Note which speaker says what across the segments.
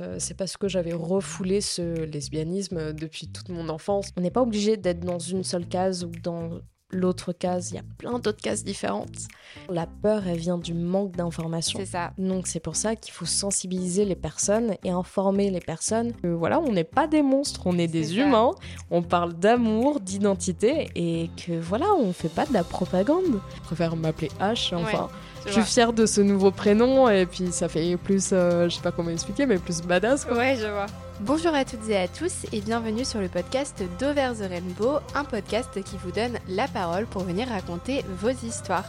Speaker 1: euh, c'est parce que j'avais refoulé ce lesbianisme depuis toute mon enfance. On n'est pas obligé d'être dans une seule case ou dans l'autre case, il y a plein d'autres cases différentes. La peur, elle vient du manque d'information.
Speaker 2: C'est ça.
Speaker 1: Donc c'est pour ça qu'il faut sensibiliser les personnes et informer les personnes que voilà, on n'est pas des monstres, on est des
Speaker 2: ça.
Speaker 1: humains, on parle d'amour, d'identité et que voilà, on fait pas de la propagande. Je préfère m'appeler H, enfin.
Speaker 2: Je
Speaker 1: Je suis fière de ce nouveau prénom et puis ça fait plus, euh, je sais pas comment expliquer, mais plus badass quoi.
Speaker 2: Ouais, je vois. Bonjour à toutes et à tous et bienvenue sur le podcast d'Over the Rainbow, un podcast qui vous donne la parole pour venir raconter vos histoires.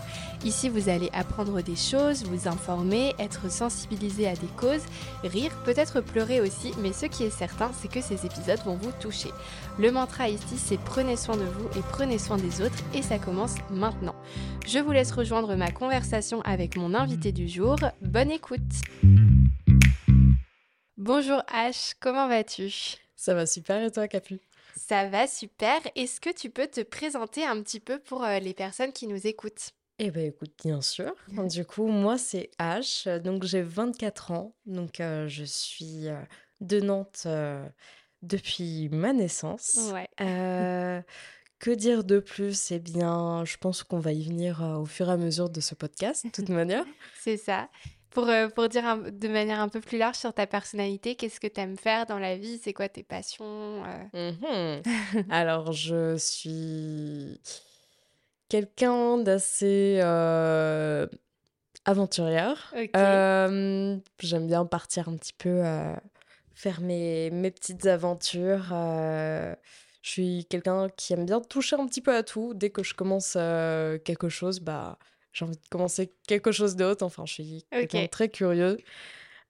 Speaker 2: Ici, vous allez apprendre des choses, vous informer, être sensibilisé à des causes, rire, peut-être pleurer aussi, mais ce qui est certain, c'est que ces épisodes vont vous toucher. Le mantra ici, c'est prenez soin de vous et prenez soin des autres et ça commence maintenant. Je vous laisse rejoindre ma conversation avec mon invité du jour. Bonne écoute Bonjour H, comment vas-tu?
Speaker 1: Ça va super et toi Capu?
Speaker 2: Ça va super. Est-ce que tu peux te présenter un petit peu pour euh, les personnes qui nous écoutent?
Speaker 1: Eh ben écoute, bien sûr. Du coup, moi c'est H, donc j'ai 24 ans, donc euh, je suis euh, de Nantes depuis ma naissance.
Speaker 2: Ouais.
Speaker 1: Que dire de plus? Eh bien, je pense qu'on va y venir euh, au fur et à mesure de ce podcast, de toute manière.
Speaker 2: C'est ça. Pour, euh, pour dire un- de manière un peu plus large sur ta personnalité, qu'est-ce que tu aimes faire dans la vie? C'est quoi tes passions euh?
Speaker 1: Mhm. Alors, je suis quelqu'un d'assez euh, aventurière. Euh, j'aime bien partir un petit peu faire mes, mes petites aventures. je suis quelqu'un qui aime bien toucher un petit peu à tout. Dès que je commence quelque chose, bah, j'ai envie de commencer quelque chose d'autre. Enfin, je suis quelqu'un de
Speaker 2: Ok.
Speaker 1: très curieux.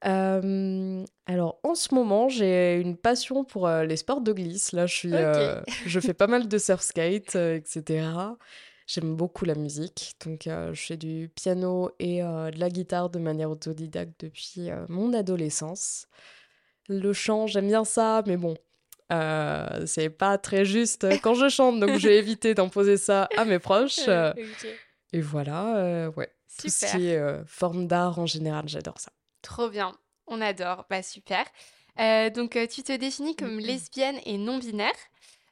Speaker 1: Euh, alors, en ce moment, j'ai une passion pour euh, les sports de glisse. Là, je suis, euh, je fais pas mal de surf skate, etc. J'aime beaucoup la musique, donc je fais du piano et de la guitare de manière autodidacte depuis mon adolescence. Le chant, j'aime bien ça, mais bon, c'est pas très juste quand je chante, donc j'ai évité d'imposer ça à mes proches. euh,
Speaker 2: Ok.
Speaker 1: Et voilà, euh, ouais, tout ce qui est euh, forme d'art en général, j'adore ça.
Speaker 2: Trop bien. On adore. Bah super. Euh, donc euh, tu te définis comme lesbienne et non binaire.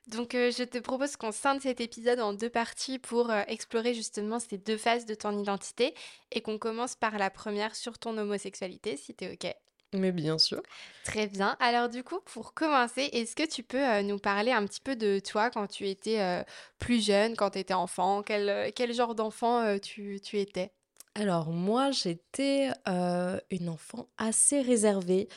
Speaker 2: Donc je te propose qu'on scinde cet épisode en deux parties pour explorer justement ces deux phases de ton identité et qu'on commence par la première sur ton homosexualité si t'es ok.
Speaker 1: Mais bien sûr.
Speaker 2: Très bien. Alors du coup, pour commencer, est-ce que tu peux euh, nous parler un petit peu de toi quand tu étais euh, plus jeune, quand tu étais enfant? Quel, euh, quel genre d'enfant euh, tu, tu étais?
Speaker 1: Alors moi, j'étais une enfant assez réservée,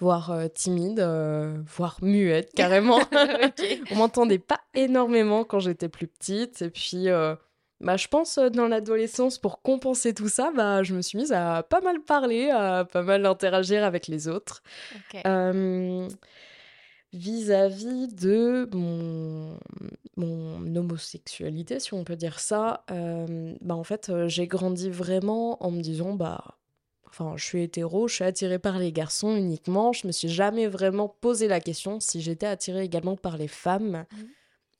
Speaker 1: voire euh, timide, euh, voire muette carrément. On m'entendait pas énormément quand j'étais plus petite. Et puis, euh, bah, je pense euh, dans l'adolescence, pour compenser tout ça, bah, je me suis mise à pas mal parler, à pas mal interagir avec les autres. Euh, vis-à-vis de mon, mon homosexualité, si on peut dire ça, euh, bah en fait, euh, j'ai grandi vraiment en me disant, bah, enfin, je suis hétéro, je suis attirée par les garçons uniquement. Je me suis jamais vraiment posé la question si j'étais attirée également par les femmes,
Speaker 2: Mhm.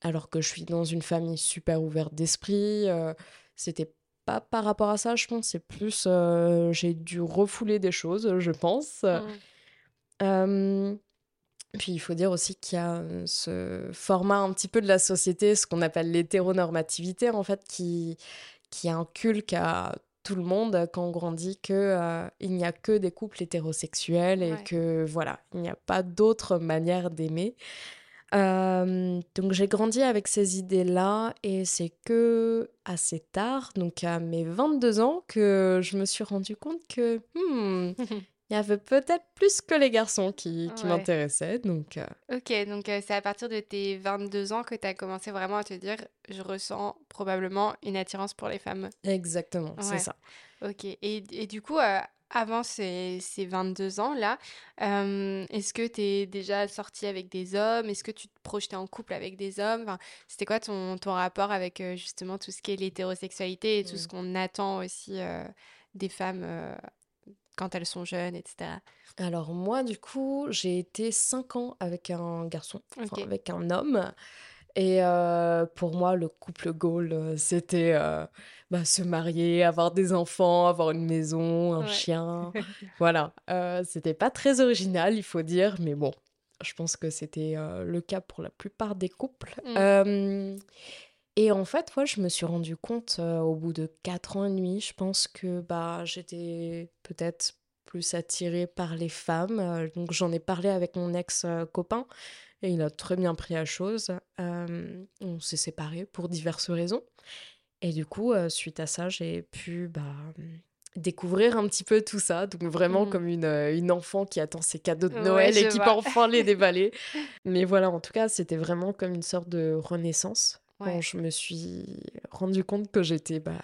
Speaker 1: Alors que je suis dans une famille super ouverte d'esprit. euh, c'était pas par rapport à ça, je pense, c'est plus, euh, j'ai dû refouler des choses, je pense.
Speaker 2: Mm.
Speaker 1: Euh, puis il faut dire aussi qu'il y a euh, ce format un petit peu de la société, ce qu'on appelle l'hétéronormativité, en fait, qui, qui inculque à tout le monde quand on grandit que euh, il n'y a que des couples hétérosexuels et
Speaker 2: Ouais.
Speaker 1: que voilà, il n'y a pas d'autre manière d'aimer. Euh, donc j'ai grandi avec ces idées-là et c'est que assez tard, donc à mes 22 ans, que je me suis rendu compte que hmm, il y avait peut-être plus que les garçons qui, qui
Speaker 2: Ouais.
Speaker 1: m'intéressaient. Donc, euh,
Speaker 2: Ok, donc euh, c'est à partir de tes 22 ans que tu as commencé vraiment à te dire, je ressens probablement une attirance pour les femmes.
Speaker 1: exactement,
Speaker 2: Ouais.
Speaker 1: c'est ça.
Speaker 2: Ok, et, et du coup, euh, avant ces, ces 22 ans-là, euh, est-ce que tu es déjà sorti avec des hommes? Est-ce que tu te projetais en couple avec des hommes? Enfin, c'était quoi ton, ton rapport avec euh, justement tout ce qui est l'hétérosexualité et tout ce qu'on attend aussi euh, des femmes quand elles sont jeunes, etc.
Speaker 1: Alors moi, du coup, j'ai été 5 ans avec un garçon, avec un homme. Et pour moi, le couple goal, c'était bah, se marier, avoir des enfants, avoir une maison, un chien. voilà. c'était pas très original, il faut dire, mais bon, je pense que c'était le cas pour la plupart des couples. Mmh. et en fait, moi, je me suis rendu compte au bout de quatre ans et demi, je pense que bah, j'étais peut-être plus attirée par les femmes. donc j'en ai parlé avec mon ex-copain et il a très bien pris la chose. on s'est séparés pour diverses raisons. Et du coup, suite à ça, j'ai pu bah, découvrir un petit peu tout ça. Donc vraiment mmh. comme une, une enfant qui attend ses cadeaux de Noël et qui peut enfin les déballer. Mais voilà, en tout cas, c'était vraiment comme une sorte de renaissance quand je me suis rendu compte que j'étais bah,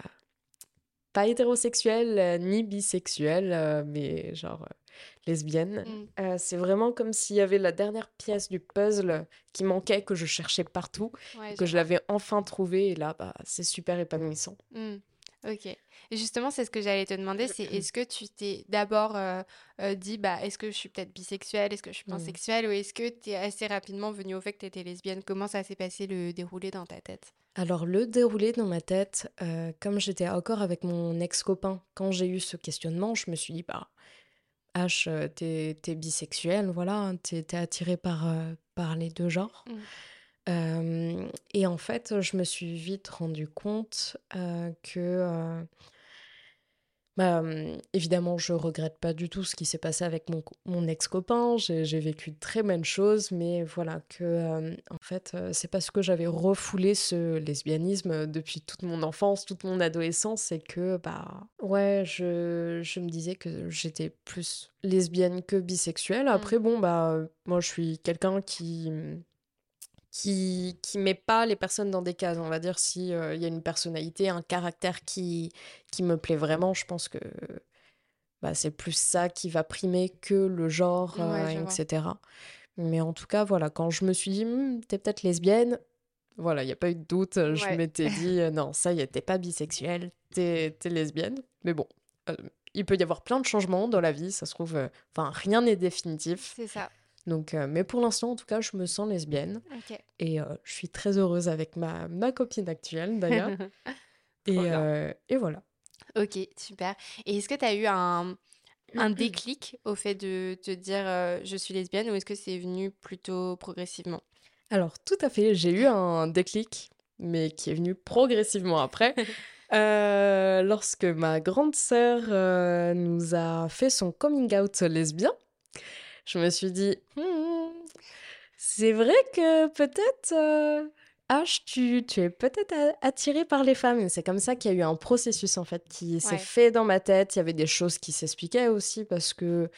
Speaker 1: pas hétérosexuelle ni bisexuelle, mais genre lesbienne. Mmh. c'est vraiment comme s'il y avait la dernière pièce du puzzle qui manquait, que je cherchais partout, que je l'avais enfin trouvé. Et là, bah, c'est super épanouissant.
Speaker 2: Mmh. Ok. Et justement, c'est ce que j'allais te demander, c'est est-ce que tu t'es d'abord euh, euh, dit, bah, est-ce que je suis peut-être bisexuelle, est-ce que je suis mmh. pansexuelle, ou est-ce que tu es assez rapidement venu au fait que tu étais lesbienne? Comment ça s'est passé le déroulé dans ta tête?
Speaker 1: Alors, le déroulé dans ma tête, euh, comme j'étais encore avec mon ex-copain, quand j'ai eu ce questionnement, je me suis dit, bah, H, t'es es bisexuelle, voilà, t'es es attiré par, par les deux genres. Mmh et en fait, je me suis vite rendu compte que, bah, évidemment, je regrette pas du tout ce qui s'est passé avec mon, mon ex-copain. J'ai vécu de très bonnes choses, mais voilà, que en fait, c'est parce que j'avais refoulé ce lesbianisme depuis toute mon enfance, toute mon adolescence, et que, bah, ouais, je, je me disais que j'étais plus lesbienne que bisexuelle. Mmh. Après, bon, bah, moi, je suis quelqu'un qui qui qui met pas les personnes dans des cases. On va dire si il y a une personnalité, un caractère qui qui me plaît vraiment, je pense que bah, c'est plus ça qui va primer que le genre, etc. Mais en tout cas, voilà, quand je me suis dit, «Mmh, t'es peut-être lesbienne, voilà, il n'y a pas eu de doute. Je m'étais dit, non, ça y est, t'es pas bisexuelle, t'es es lesbienne. Mais bon, il peut y avoir plein de changements dans la vie, ça se trouve, enfin, rien n'est définitif.
Speaker 2: C'est ça.
Speaker 1: Donc, euh, mais pour l'instant, en tout cas, je me sens lesbienne. Et euh, je suis très heureuse avec ma, ma copine actuelle, d'ailleurs. et, euh, et, voilà.
Speaker 2: Ok, super. Et est-ce que tu as eu un, un déclic au fait de te dire je suis lesbienne ou est-ce que c'est venu plutôt progressivement?
Speaker 1: Alors, tout à fait. J'ai eu un déclic, mais qui est venu progressivement après. lorsque ma grande sœur nous a fait son coming out lesbien je me suis dit, «Hmm, c'est vrai que peut-être, euh, H, tu, tu es peut-être attiré par les femmes. C'est comme ça qu'il y a eu un processus en fait qui s'est fait dans ma tête. Il y avait des choses qui s'expliquaient aussi parce que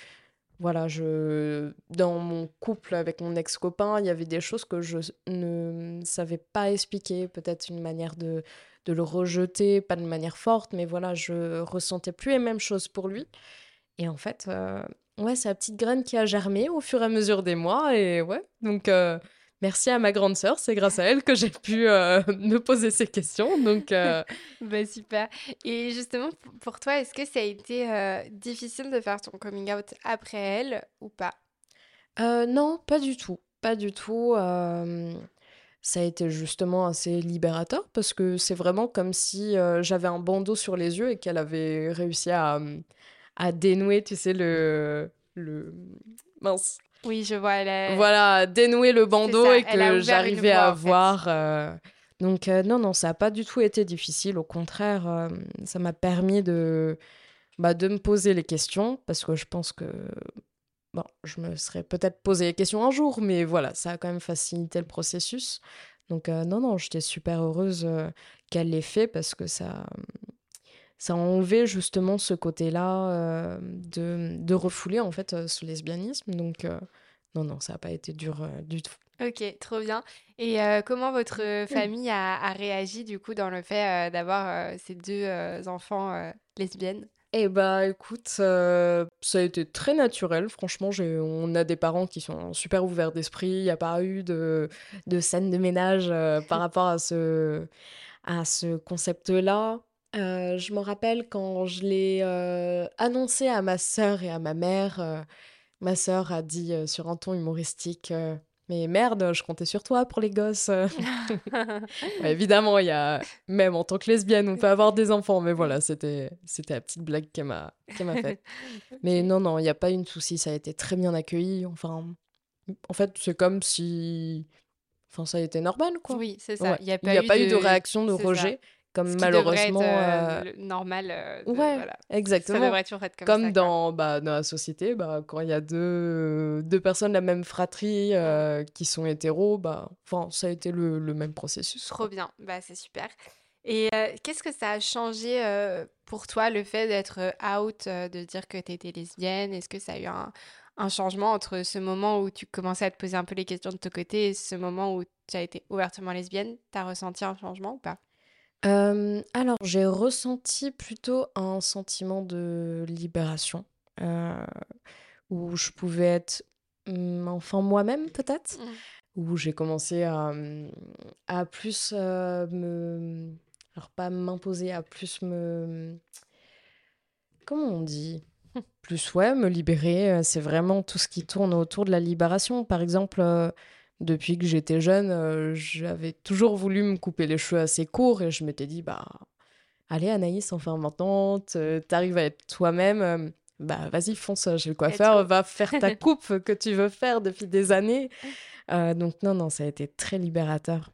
Speaker 1: voilà, je dans mon couple avec mon ex-copain, il y avait des choses que je ne savais pas expliquer, peut-être une manière de, de le rejeter, pas de manière forte, mais voilà, je ressentais plus les mêmes choses pour lui. Et en fait, euh, Ouais, c'est la petite graine qui a germé au fur et à mesure des mois. Et ouais, donc euh, merci à ma grande sœur. C'est grâce à elle que j'ai pu euh, me poser ces questions. Donc, euh,
Speaker 2: bah, super. Et justement, pour toi, est-ce que ça a été difficile de faire ton coming out après elle ou pas?
Speaker 1: Non, pas du tout. Pas du tout. ça a été justement assez libérateur parce que c'est vraiment comme si j'avais un bandeau sur les yeux et qu'elle avait réussi à à dénouer, tu sais, le. le... Mince.
Speaker 2: Oui, je vois. Elle
Speaker 1: Voilà, dénouer le bandeau et que j'arrivais à voir. Euh, donc, euh, non, non, ça n'a pas du tout été difficile. Au contraire, euh, ça m'a permis de, bah, de me poser les questions parce que je pense que. Bon, je me serais peut-être posé les questions un jour, mais voilà, ça a quand même facilité le processus. Donc, non, non, j'étais super heureuse qu'elle l'ait fait parce que ça, ça a enlevé justement ce côté-là euh, de, de, refouler en fait euh, ce lesbianisme. Donc euh, non, non, ça n'a pas été dur du tout.
Speaker 2: Ok, trop bien. Et comment votre famille a, a, réagi du coup dans le fait d'avoir ces deux enfants lesbiennes?
Speaker 1: Eh bah écoute, ça a été très naturel. Franchement, on a des parents qui sont super ouverts d'esprit. Il n'y a pas eu de, de scène de ménage par rapport à ce, à ce concept-là. Euh, je me rappelle quand je l'ai euh, annoncé à ma sœur et à ma mère, euh, ma sœur a dit sur un ton humoristique mais merde, je comptais sur toi pour les gosses. évidemment, il y a même en tant que lesbienne, on peut avoir des enfants, mais voilà, c'était c'était la petite blague qu'elle m'a m'a faite. Mais non, non, il n'y a pas eu de souci, ça a été très bien accueilli. Enfin, en fait, c'est comme si, enfin, ça a été normal, quoi.
Speaker 2: Oui, c'est ça.
Speaker 1: Il n'y a pas, eu, de... réaction de rejet comme malheureusement
Speaker 2: euh, euh, normal
Speaker 1: euh, ouais exactement ça devrait toujours être comme, comme dans bah, dans la société bah, quand il y a deux, deux personnes de la même fratrie qui sont hétéros bah enfin ça a été le, le même processus
Speaker 2: trop bien. Bah c'est super. Et qu'est-ce que ça a changé pour toi le fait d'être out de dire que tu étais lesbienne? Est-ce que ça a eu un, un changement entre ce moment où tu commençais à te poser un peu les questions de ton côté et ce moment où tu as été ouvertement lesbienne? Tu as ressenti un changement ou pas?
Speaker 1: Alors j'ai ressenti plutôt un sentiment de libération, où je pouvais être, mmh, enfin moi-même peut-être? Mmh. Où j'ai commencé à, mmh, à plus, me alors pas m'imposer, à plus me comment on dit? Plus ouais, me libérer, c'est vraiment tout ce qui tourne autour de la libération. Par exemple, depuis que j'étais jeune, euh, j'avais toujours voulu me couper les cheveux assez courts et je m'étais dit, bah, allez Anaïs, enfin maintenant, t'arrives à être toi-même, euh, bah vas-y, fonce chez le coiffeur, va faire ta coupe que tu veux faire depuis des années. Euh, donc non, non, ça a été très libérateur.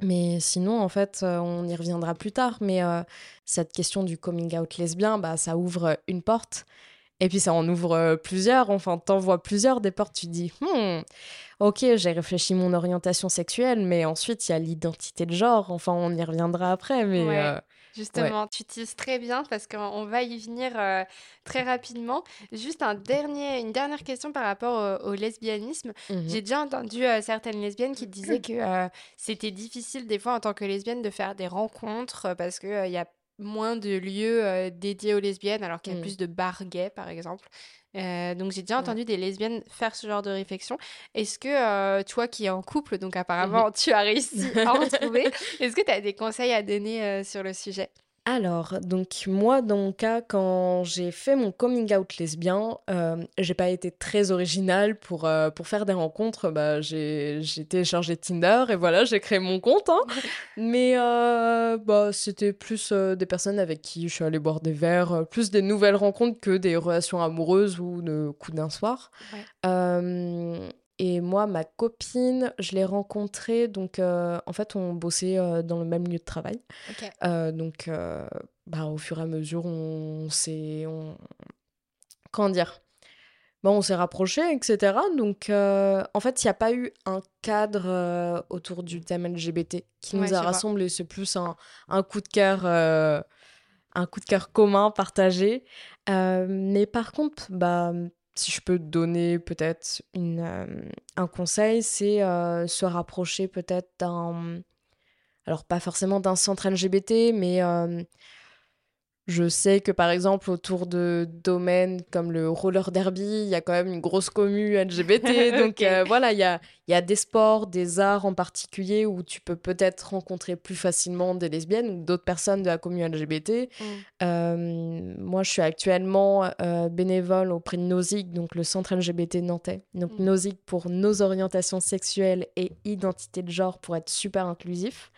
Speaker 1: mais sinon, en fait, on y reviendra plus tard, mais cette question du coming out lesbien, bah, ça ouvre une porte. Et puis ça en ouvre euh, plusieurs, enfin t'envoies plusieurs des portes, tu dis, hmm, ok, j'ai réfléchi mon orientation sexuelle, mais ensuite il y a l'identité de genre, enfin on y reviendra après, mais...
Speaker 2: Euh, justement, tu utilises très bien parce qu'on va y venir euh, très rapidement. Juste un dernier, une dernière question par rapport au, lesbianisme. Mhm. J'ai déjà entendu certaines lesbiennes qui disaient que c'était difficile des fois en tant que lesbienne de faire des rencontres parce qu'il y a moins de lieux dédiés aux lesbiennes, alors qu'il y a mmh. plus de bars gays, par exemple. donc j'ai déjà entendu des lesbiennes faire ce genre de réflexion. Est-ce que toi qui es en couple, donc apparemment tu as réussi à en trouver, est-ce que tu as des conseils à donner sur le sujet?
Speaker 1: Alors, donc moi, dans mon cas, quand j'ai fait mon coming out lesbien, euh, j'ai pas été très originale pour, euh, pour faire des rencontres. Bah, j'ai, j'ai téléchargé Tinder et voilà, j'ai créé mon compte. Hein. Mais euh, bah, c'était plus euh, des personnes avec qui je suis allée boire des verres, plus des nouvelles rencontres que des relations amoureuses ou de coups d'un soir. Et moi, ma copine, je l'ai rencontrée, donc euh, en fait, on bossait euh, dans le même lieu de travail. Euh, donc, bah, au fur et à mesure, on s'est. On... Comment dire bah, On s'est rapprochés, etc. Donc, en fait, il n'y a pas eu un cadre autour du thème LGBT qui nous a rassemblés. C'est plus un, un, coup de cœur. un coup de cœur commun, partagé. mais par contre, bah, si je peux donner peut-être euh, un conseil, c'est euh, se rapprocher peut-être d'un... Alors pas forcément d'un centre LGBT, mais euh, je sais que par exemple autour de domaines comme le roller derby, il y a quand même une grosse commu LGBT. donc euh, voilà, il y a, y a des sports, des arts en particulier où tu peux peut-être rencontrer plus facilement des lesbiennes ou d'autres personnes de la commu LGBT. Mm. Euh, moi, je suis actuellement euh, bénévole auprès de NOSIG, donc le centre LGBT nantais. Donc mm. NOSIG pour nos orientations sexuelles et identité de genre pour être super inclusif.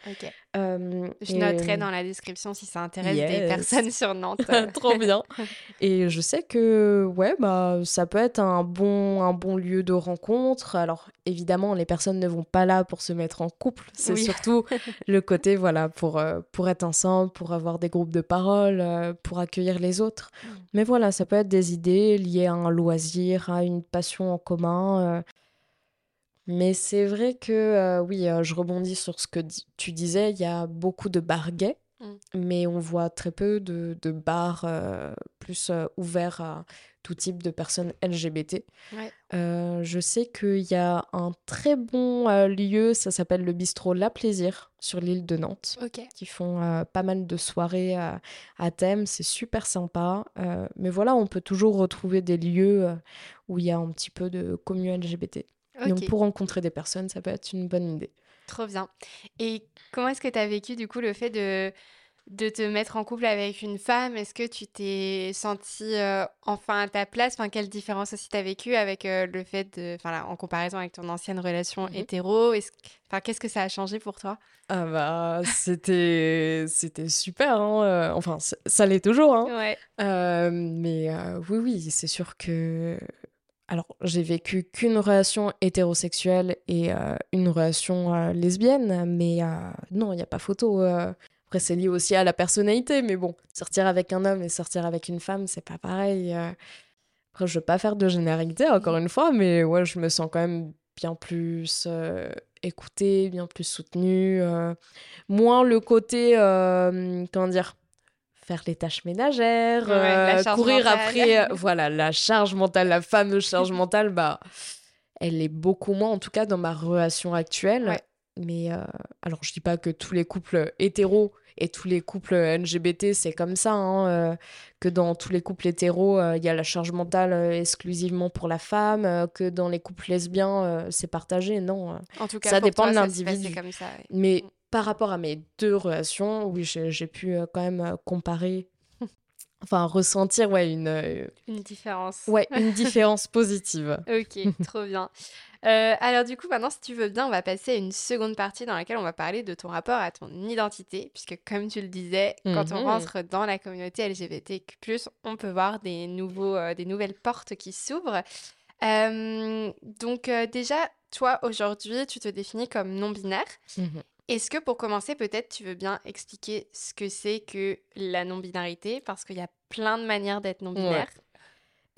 Speaker 2: Je noterai dans la description si ça intéresse des personnes sur Nantes.
Speaker 1: Trop bien. Et je sais que ouais, bah, ça peut être un bon, un bon lieu de rencontre. Alors évidemment, les personnes ne vont pas là pour se mettre en couple. C'est surtout le côté voilà pour, euh, pour être ensemble, pour avoir des groupes de parole, euh, pour accueillir les autres. Mm. Mais voilà, ça peut être des idées liées à un loisir, à une passion en commun. Euh. Mais c'est vrai que, oui, je rebondis sur ce que tu disais, il y a beaucoup de bars gays. Mm. Mais on voit très peu de, de bars euh, plus euh, ouverts à tout type de personnes LGBT. Euh, je sais qu'il y a un très bon lieu, ça s'appelle le bistrot La Plaisir sur l'île de Nantes, qui font pas mal de soirées à, thème. C'est super sympa. mais voilà, on peut toujours retrouver des lieux où il y a un petit peu de commun LGBT. Donc pour rencontrer des personnes, ça peut être une bonne idée.
Speaker 2: Trop bien. Et comment est-ce que tu as vécu du coup le fait de de te mettre en couple avec une femme, est-ce que tu t'es sentie enfin à ta place? Enfin, quelle différence aussi t'as vécu avec le fait de, enfin, en comparaison avec ton ancienne relation mmh hétéro? Enfin, qu'est-ce que ça a changé pour toi?
Speaker 1: Ah bah, c'était c'était super. Hein, enfin, ça l'est toujours. Hein.
Speaker 2: Ouais.
Speaker 1: mais oui, oui, c'est sûr que alors, j'ai vécu qu'une relation hétérosexuelle et une relation lesbienne, mais non, il n'y a pas photo. Après, c'est lié aussi à la personnalité, mais bon, sortir avec un homme et sortir avec une femme, c'est pas pareil. Après, je veux pas faire de généralité, encore une fois, mais ouais, je me sens quand même bien plus écoutée, bien plus soutenue. moins le côté, comment dire, faire les tâches ménagères, courir après. voilà, la charge mentale, la fameuse charge mentale, bah, elle est beaucoup moins, en tout cas dans ma relation actuelle. Mais euh, alors, je dis pas que tous les couples hétéros et tous les couples LGBT, c'est comme ça, hein, euh, que dans tous les couples hétéros, euh, il y a la charge mentale exclusivement pour la femme, que dans les couples lesbiens, c'est partagé. Non.
Speaker 2: En tout cas,
Speaker 1: ça dépend
Speaker 2: de
Speaker 1: l'individu. Mais mm. Par rapport à mes deux relations, oui, j'ai pu quand même comparer enfin ressentir ouais une
Speaker 2: une différence
Speaker 1: ouais une différence positive
Speaker 2: ok trop bien euh, alors du coup, maintenant, si tu veux bien, on va passer à une seconde partie dans laquelle on va parler de ton rapport à ton identité, puisque comme tu le disais, quand on mhm. rentre dans la communauté LGBTQ+, on peut voir des, nouveaux, euh, des nouvelles portes qui s'ouvrent. Euh, donc déjà, toi, aujourd'hui, tu te définis comme non-binaire. Mhm. Est-ce que pour commencer, peut-être tu veux bien expliquer ce que c'est que la non-binarité, parce qu'il y a plein de manières d'être non-binaire.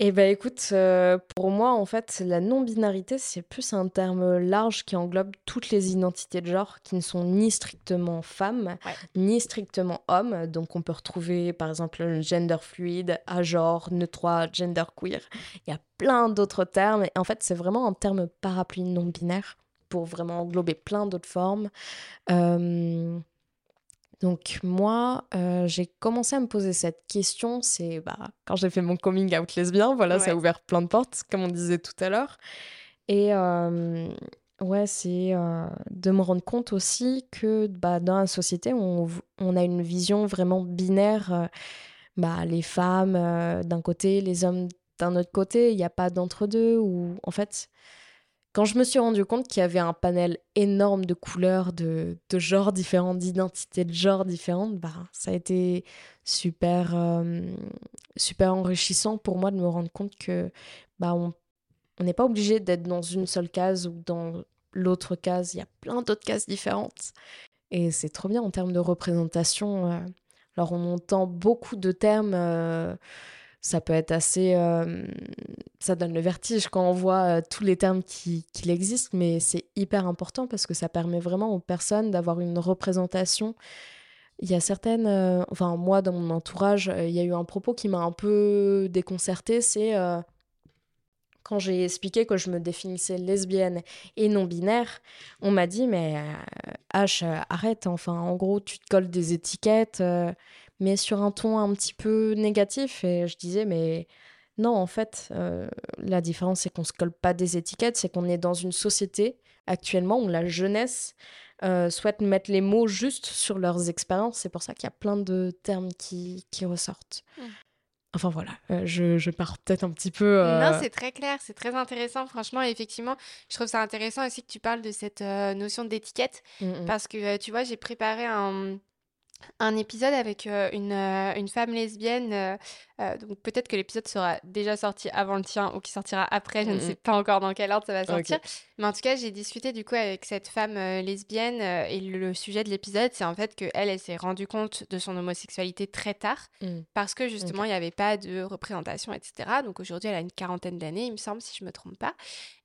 Speaker 1: Eh ben écoute, euh, pour moi, en fait, la non-binarité, c'est plus un terme large qui englobe toutes les identités de genre qui ne sont ni strictement femmes, ni strictement hommes. Donc on peut retrouver par exemple le gender fluide, agenre, neutre, gender queer. Il y a plein d'autres termes. Et en fait, c'est vraiment un terme parapluie non-binaire pour vraiment englober plein d'autres formes. Euh, donc moi, euh, j'ai commencé à me poser cette question, c'est bah, quand j'ai fait mon coming out lesbien, voilà, ça a ouvert plein de portes, comme on disait tout à l'heure. Et euh, ouais, c'est euh, de me rendre compte aussi que bah, dans la société, on, on a une vision vraiment binaire. bah, les femmes d'un côté, les hommes d'un autre côté, il n'y a pas d'entre-deux, ou en fait, quand je me suis rendu compte qu'il y avait un panel énorme de couleurs, de, genres différents, d'identités de genres différentes, bah, ça a été super, euh, super enrichissant pour moi de me rendre compte que bah, on n'est pas obligé d'être dans une seule case ou dans l'autre case. Il y a plein d'autres cases différentes. Et c'est trop bien en termes de représentation. Euh. Alors on entend beaucoup de termes. Euh, ça peut être assez... Euh, ça donne le vertige quand on voit euh, tous les termes qui, qui existent, mais c'est hyper important parce que ça permet vraiment aux personnes d'avoir une représentation. Il y a certaines... Euh, enfin, moi, dans mon entourage, il y a eu un propos qui m'a un peu déconcerté, c'est... quand j'ai expliqué que je me définissais lesbienne et non binaire, on m'a dit mais H arrête enfin en gros tu te colles des étiquettes mais sur un ton un petit peu négatif. Et je disais, mais non, en fait, euh, la différence, c'est qu'on se colle pas des étiquettes, c'est qu'on est dans une société actuellement où la jeunesse euh, souhaite mettre les mots juste sur leurs expériences. C'est pour ça qu'il y a plein de termes qui, qui ressortent. Mmh. Enfin voilà, euh, je, je, pars peut-être un petit peu.
Speaker 2: Non, c'est très clair, c'est très intéressant. Franchement, effectivement, je trouve ça intéressant aussi que tu parles de cette notion d'étiquette. Mmh, mmh. Parce que, tu vois, j'ai préparé un, un épisode avec une, une, femme lesbienne euh, donc peut-être que l'épisode sera déjà sorti avant le tien ou qui sortira après. Je ne sais pas encore dans quel ordre ça va sortir. Mais en tout cas, j'ai discuté du coup avec cette femme euh, lesbienne euh, et le sujet de l'épisode, c'est en fait que elle, elle s'est rendue compte de son homosexualité très tard mmh. parce que justement, il n'y avait pas de représentation, etc. Donc aujourd'hui, elle a une quarantaine d'années, il me semble, si je me trompe pas.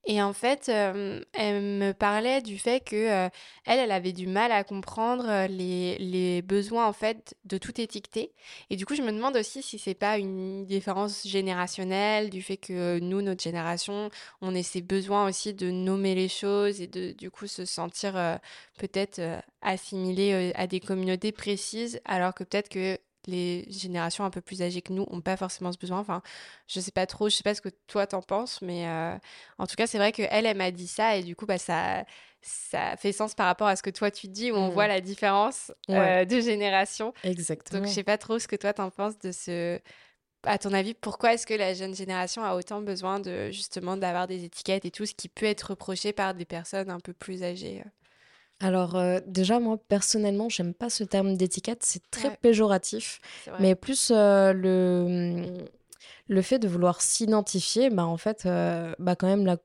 Speaker 2: Et en fait, elle me parlait du fait que elle, elle avait du mal à comprendre les, les, besoins en fait de tout étiqueter. Et du coup, je me demande aussi si c'est pas une une différence générationnelle, du fait que nous, notre génération, on ait ces besoins aussi de nommer les choses et de du coup se sentir euh, peut-être euh, assimilé euh, à des communautés précises, alors que peut-être que les générations un peu plus âgées que nous n'ont pas forcément ce besoin. Enfin, je sais pas trop, je sais pas ce que toi t'en penses, mais en tout cas, c'est vrai qu'elle, elle, elle m'a dit ça et du coup, bah, ça, ça fait sens par rapport à ce que toi tu dis, où on voit mmh. la différence de génération.
Speaker 1: Exactement.
Speaker 2: Donc, je sais pas trop ce que toi t'en penses de ce à ton avis, pourquoi est-ce que la jeune génération a autant besoin de justement d'avoir des étiquettes et tout ce qui peut être reproché par des personnes un peu plus âgées euh?
Speaker 1: alors euh, déjà moi personnellement j'aime pas ce terme d'étiquette c'est très péjoratif. Mais plus euh, le le fait de vouloir s'identifier bah en fait bah quand même la,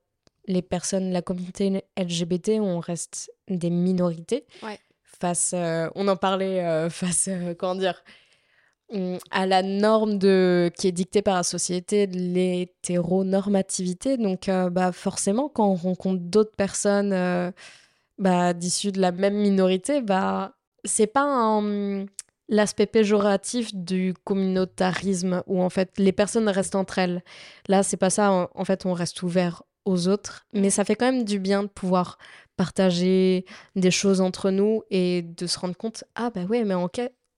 Speaker 1: les personnes la communauté LGBT on reste des minorités. Face on en parlait face comment dire à la norme de, qui est dictée par la société de l'hétéronormativité. Donc, euh, bah, forcément, quand on rencontre d'autres personnes euh, bah, d'issues de la même minorité, bah, c'est pas l'aspect péjoratif du communautarisme où en fait les personnes restent entre elles. Là, c'est pas ça. En fait, on reste ouvert aux autres, mais ça fait quand même du bien de pouvoir partager des choses entre nous et de se rendre compte ah bah ouais mais en,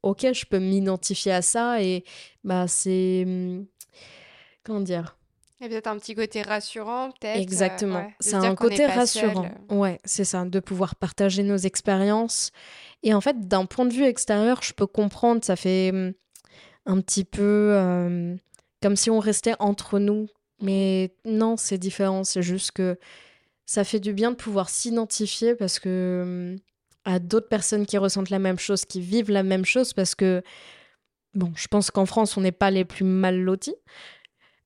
Speaker 1: ok, je peux m'identifier à ça et bah c'est hmm, comment dire?
Speaker 2: Il y a peut-être un petit côté rassurant, peut-être.
Speaker 1: Euh, Exactement. c'est un côté rassurant. Ouais, c'est ça, de pouvoir partager nos expériences. Et en fait, d'un point de vue extérieur, je peux comprendre, ça fait hmm, un petit peu euh, comme si on restait entre nous. Mais non, c'est différent. C'est juste que ça fait du bien de pouvoir s'identifier parce que hmm, à d'autres personnes qui ressentent la même chose, qui vivent la même chose, parce que, bon, je pense qu'en France, on n'est pas les plus mal lotis.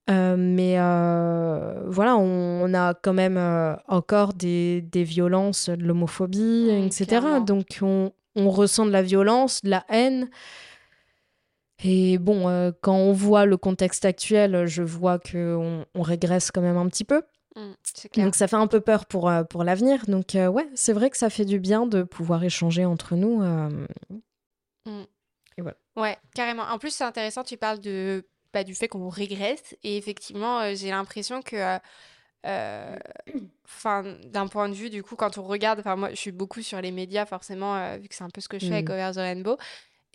Speaker 1: Euh, mais euh, voilà, on, a quand même euh, encore des, des, violences, de l'homophobie, etc. Donc on, on, ressent de la violence, de la haine. Et bon, quand on voit le contexte actuel, je vois qu'on on régresse quand même un petit peu. Mmh, Donc ça fait un peu peur pour, euh, pour l'avenir. Donc euh, ouais, c'est vrai que ça fait du bien de pouvoir échanger entre nous. Euh,
Speaker 2: mmh. Et voilà. Ouais, carrément. En plus, c'est intéressant, tu parles de, bah, du fait qu'on régresse. Et effectivement, j'ai l'impression que... Enfin, d'un point de vue, du coup, quand on regarde, enfin, moi, je suis beaucoup sur les médias, forcément, vu que c'est un peu ce que je fais avec mmh. Over the Rainbow.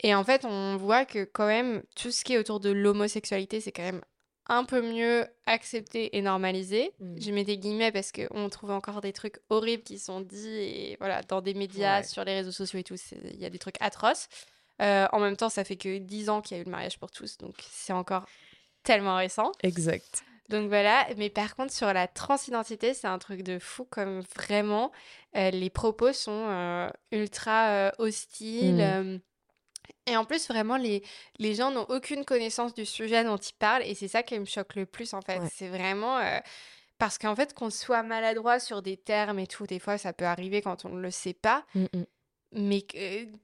Speaker 2: Et en fait, on voit que quand même, tout ce qui est autour de l'homosexualité, c'est quand même un peu mieux accepté et normalisé. Mm. Je mets des guillemets parce qu'on trouve encore des trucs horribles qui sont dits et voilà, dans des médias, sur les réseaux sociaux et tout. Il y a des trucs atroces. Euh, en même temps, ça fait que 10 ans qu'il y a eu le mariage pour tous, donc c'est encore tellement récent.
Speaker 1: Exact.
Speaker 2: Donc voilà, mais par contre sur la transidentité, c'est un truc de fou comme vraiment euh, les propos sont euh, ultra hostiles. Mm. Et en plus, vraiment, les, les gens n'ont aucune connaissance du sujet dont ils parlent. Et c'est ça qui me choque le plus, en fait. C'est vraiment. Euh, parce qu'en fait, qu'on soit maladroit sur des termes et tout, des fois, ça peut arriver quand on ne le sait pas. Mmh Mais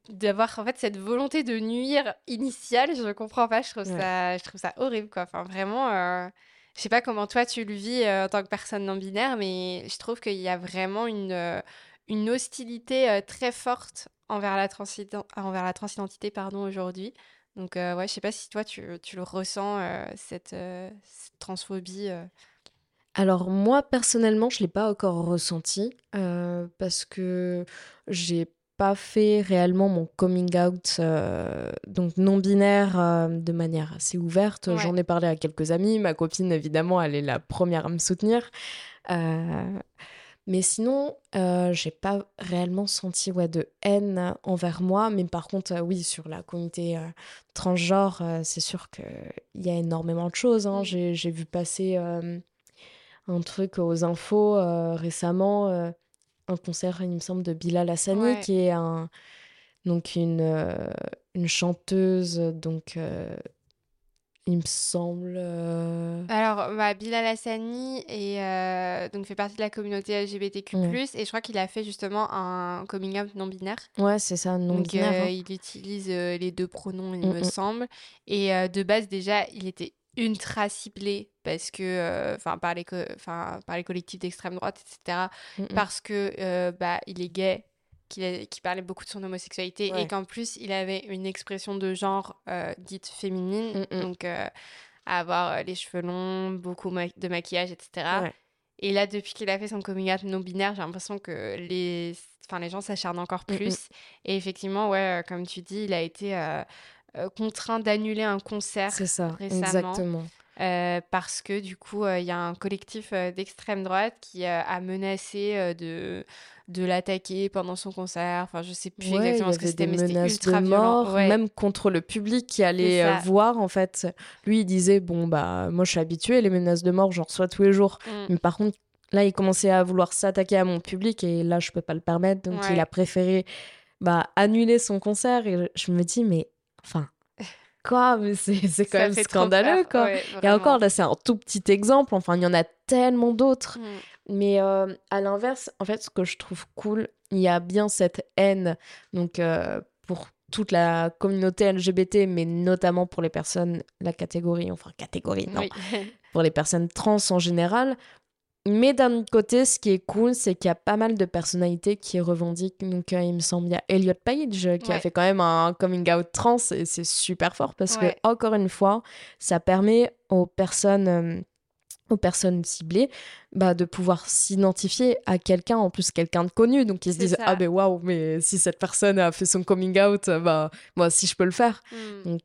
Speaker 2: d'avoir, en fait, cette volonté de nuire initiale, je ne comprends pas. Je trouve, ça, je trouve ça horrible, quoi. Enfin, vraiment. Euh, je sais pas comment toi tu le vis euh, en tant que personne non binaire, mais je trouve qu'il y a vraiment une, une hostilité très forte envers la, envers la transidentité pardon, aujourd'hui. Donc, euh, ouais, je sais pas si toi, tu, tu le ressens, euh, cette, euh, cette, transphobie.
Speaker 1: Alors, moi, personnellement, je ne l'ai pas encore ressenti parce que j'ai pas fait réellement mon coming out donc non binaire de manière assez ouverte. J'en ai parlé à quelques amis. Ma copine, évidemment, elle est la première à me soutenir. Mais sinon, euh, j'ai pas réellement senti ouais, de haine envers moi. Mais par contre, euh, oui, sur la communauté euh, transgenre, euh, c'est sûr qu'il y a énormément de choses. Hein. J'ai, j'ai vu passer un truc aux infos récemment, un concert, il me semble, de Bilal Hassani, qui est un, donc une, une chanteuse donc il me semble. Euh,
Speaker 2: Alors, bah, Bilal Hassani et euh, donc fait partie de la communauté LGBTQ+, et je crois qu'il a fait justement un coming out non binaire.
Speaker 1: Ouais, c'est ça, non binaire.
Speaker 2: Euh, hein. Il utilise les deux pronoms, il me semble. Et de base, déjà, il était ultra ciblé parce que, enfin, par les, par les collectifs d'extrême droite, etc. Parce que bah, il est gay qui parlait beaucoup de son homosexualité et qu'en plus il avait une expression de genre euh, dite féminine, mm, mm. donc euh, avoir euh, les cheveux longs, beaucoup de maquillage, etc. Et là, depuis qu'il a fait son coming out non binaire, j'ai l'impression que les, enfin, les gens s'acharnent encore mm, plus. Et effectivement, ouais, comme tu dis, il a été contraint d'annuler un concert
Speaker 1: C'est ça,
Speaker 2: récemment.
Speaker 1: exactement.
Speaker 2: Parce que du coup, il y a un collectif d'extrême droite qui a menacé de de l'attaquer pendant son concert. Enfin, je sais plus exactement ce que c'était, mais c'était ultra de mort,
Speaker 1: même contre le public qui allait euh, voir. En fait, lui, il disait bon bah moi je suis habitué les menaces de mort, j'en reçois tous les jours. Mm. Mais par contre, là, il commençait à vouloir s'attaquer à mon public et là, je peux pas le permettre. Donc, il a préféré bah annuler son concert. Et je me dis mais enfin quoi mais c'est quand même scandaleux quoi. Et encore là c'est un tout petit exemple. Enfin il y en a tellement d'autres. Mm. Mais euh, à l'inverse, en fait, ce que je trouve cool, il y a bien cette haine donc euh, pour toute la communauté LGBT, mais notamment pour les personnes, la catégorie, enfin catégorie, non, pour les personnes trans en général. Mais d'un autre côté, ce qui est cool, c'est qu'il y a pas mal de personnalités qui revendiquent. Donc, euh, il me semble, il y a Elliot Page qui a fait quand même un coming out trans et c'est super fort parce que, encore une fois, ça permet aux personnes aux personnes ciblées, bah, de pouvoir s'identifier à quelqu'un, en plus quelqu'un de connu. Donc ils se disent, ah ben waouh, mais si cette personne a fait son coming out, bah moi si je peux le faire. Hmm. Donc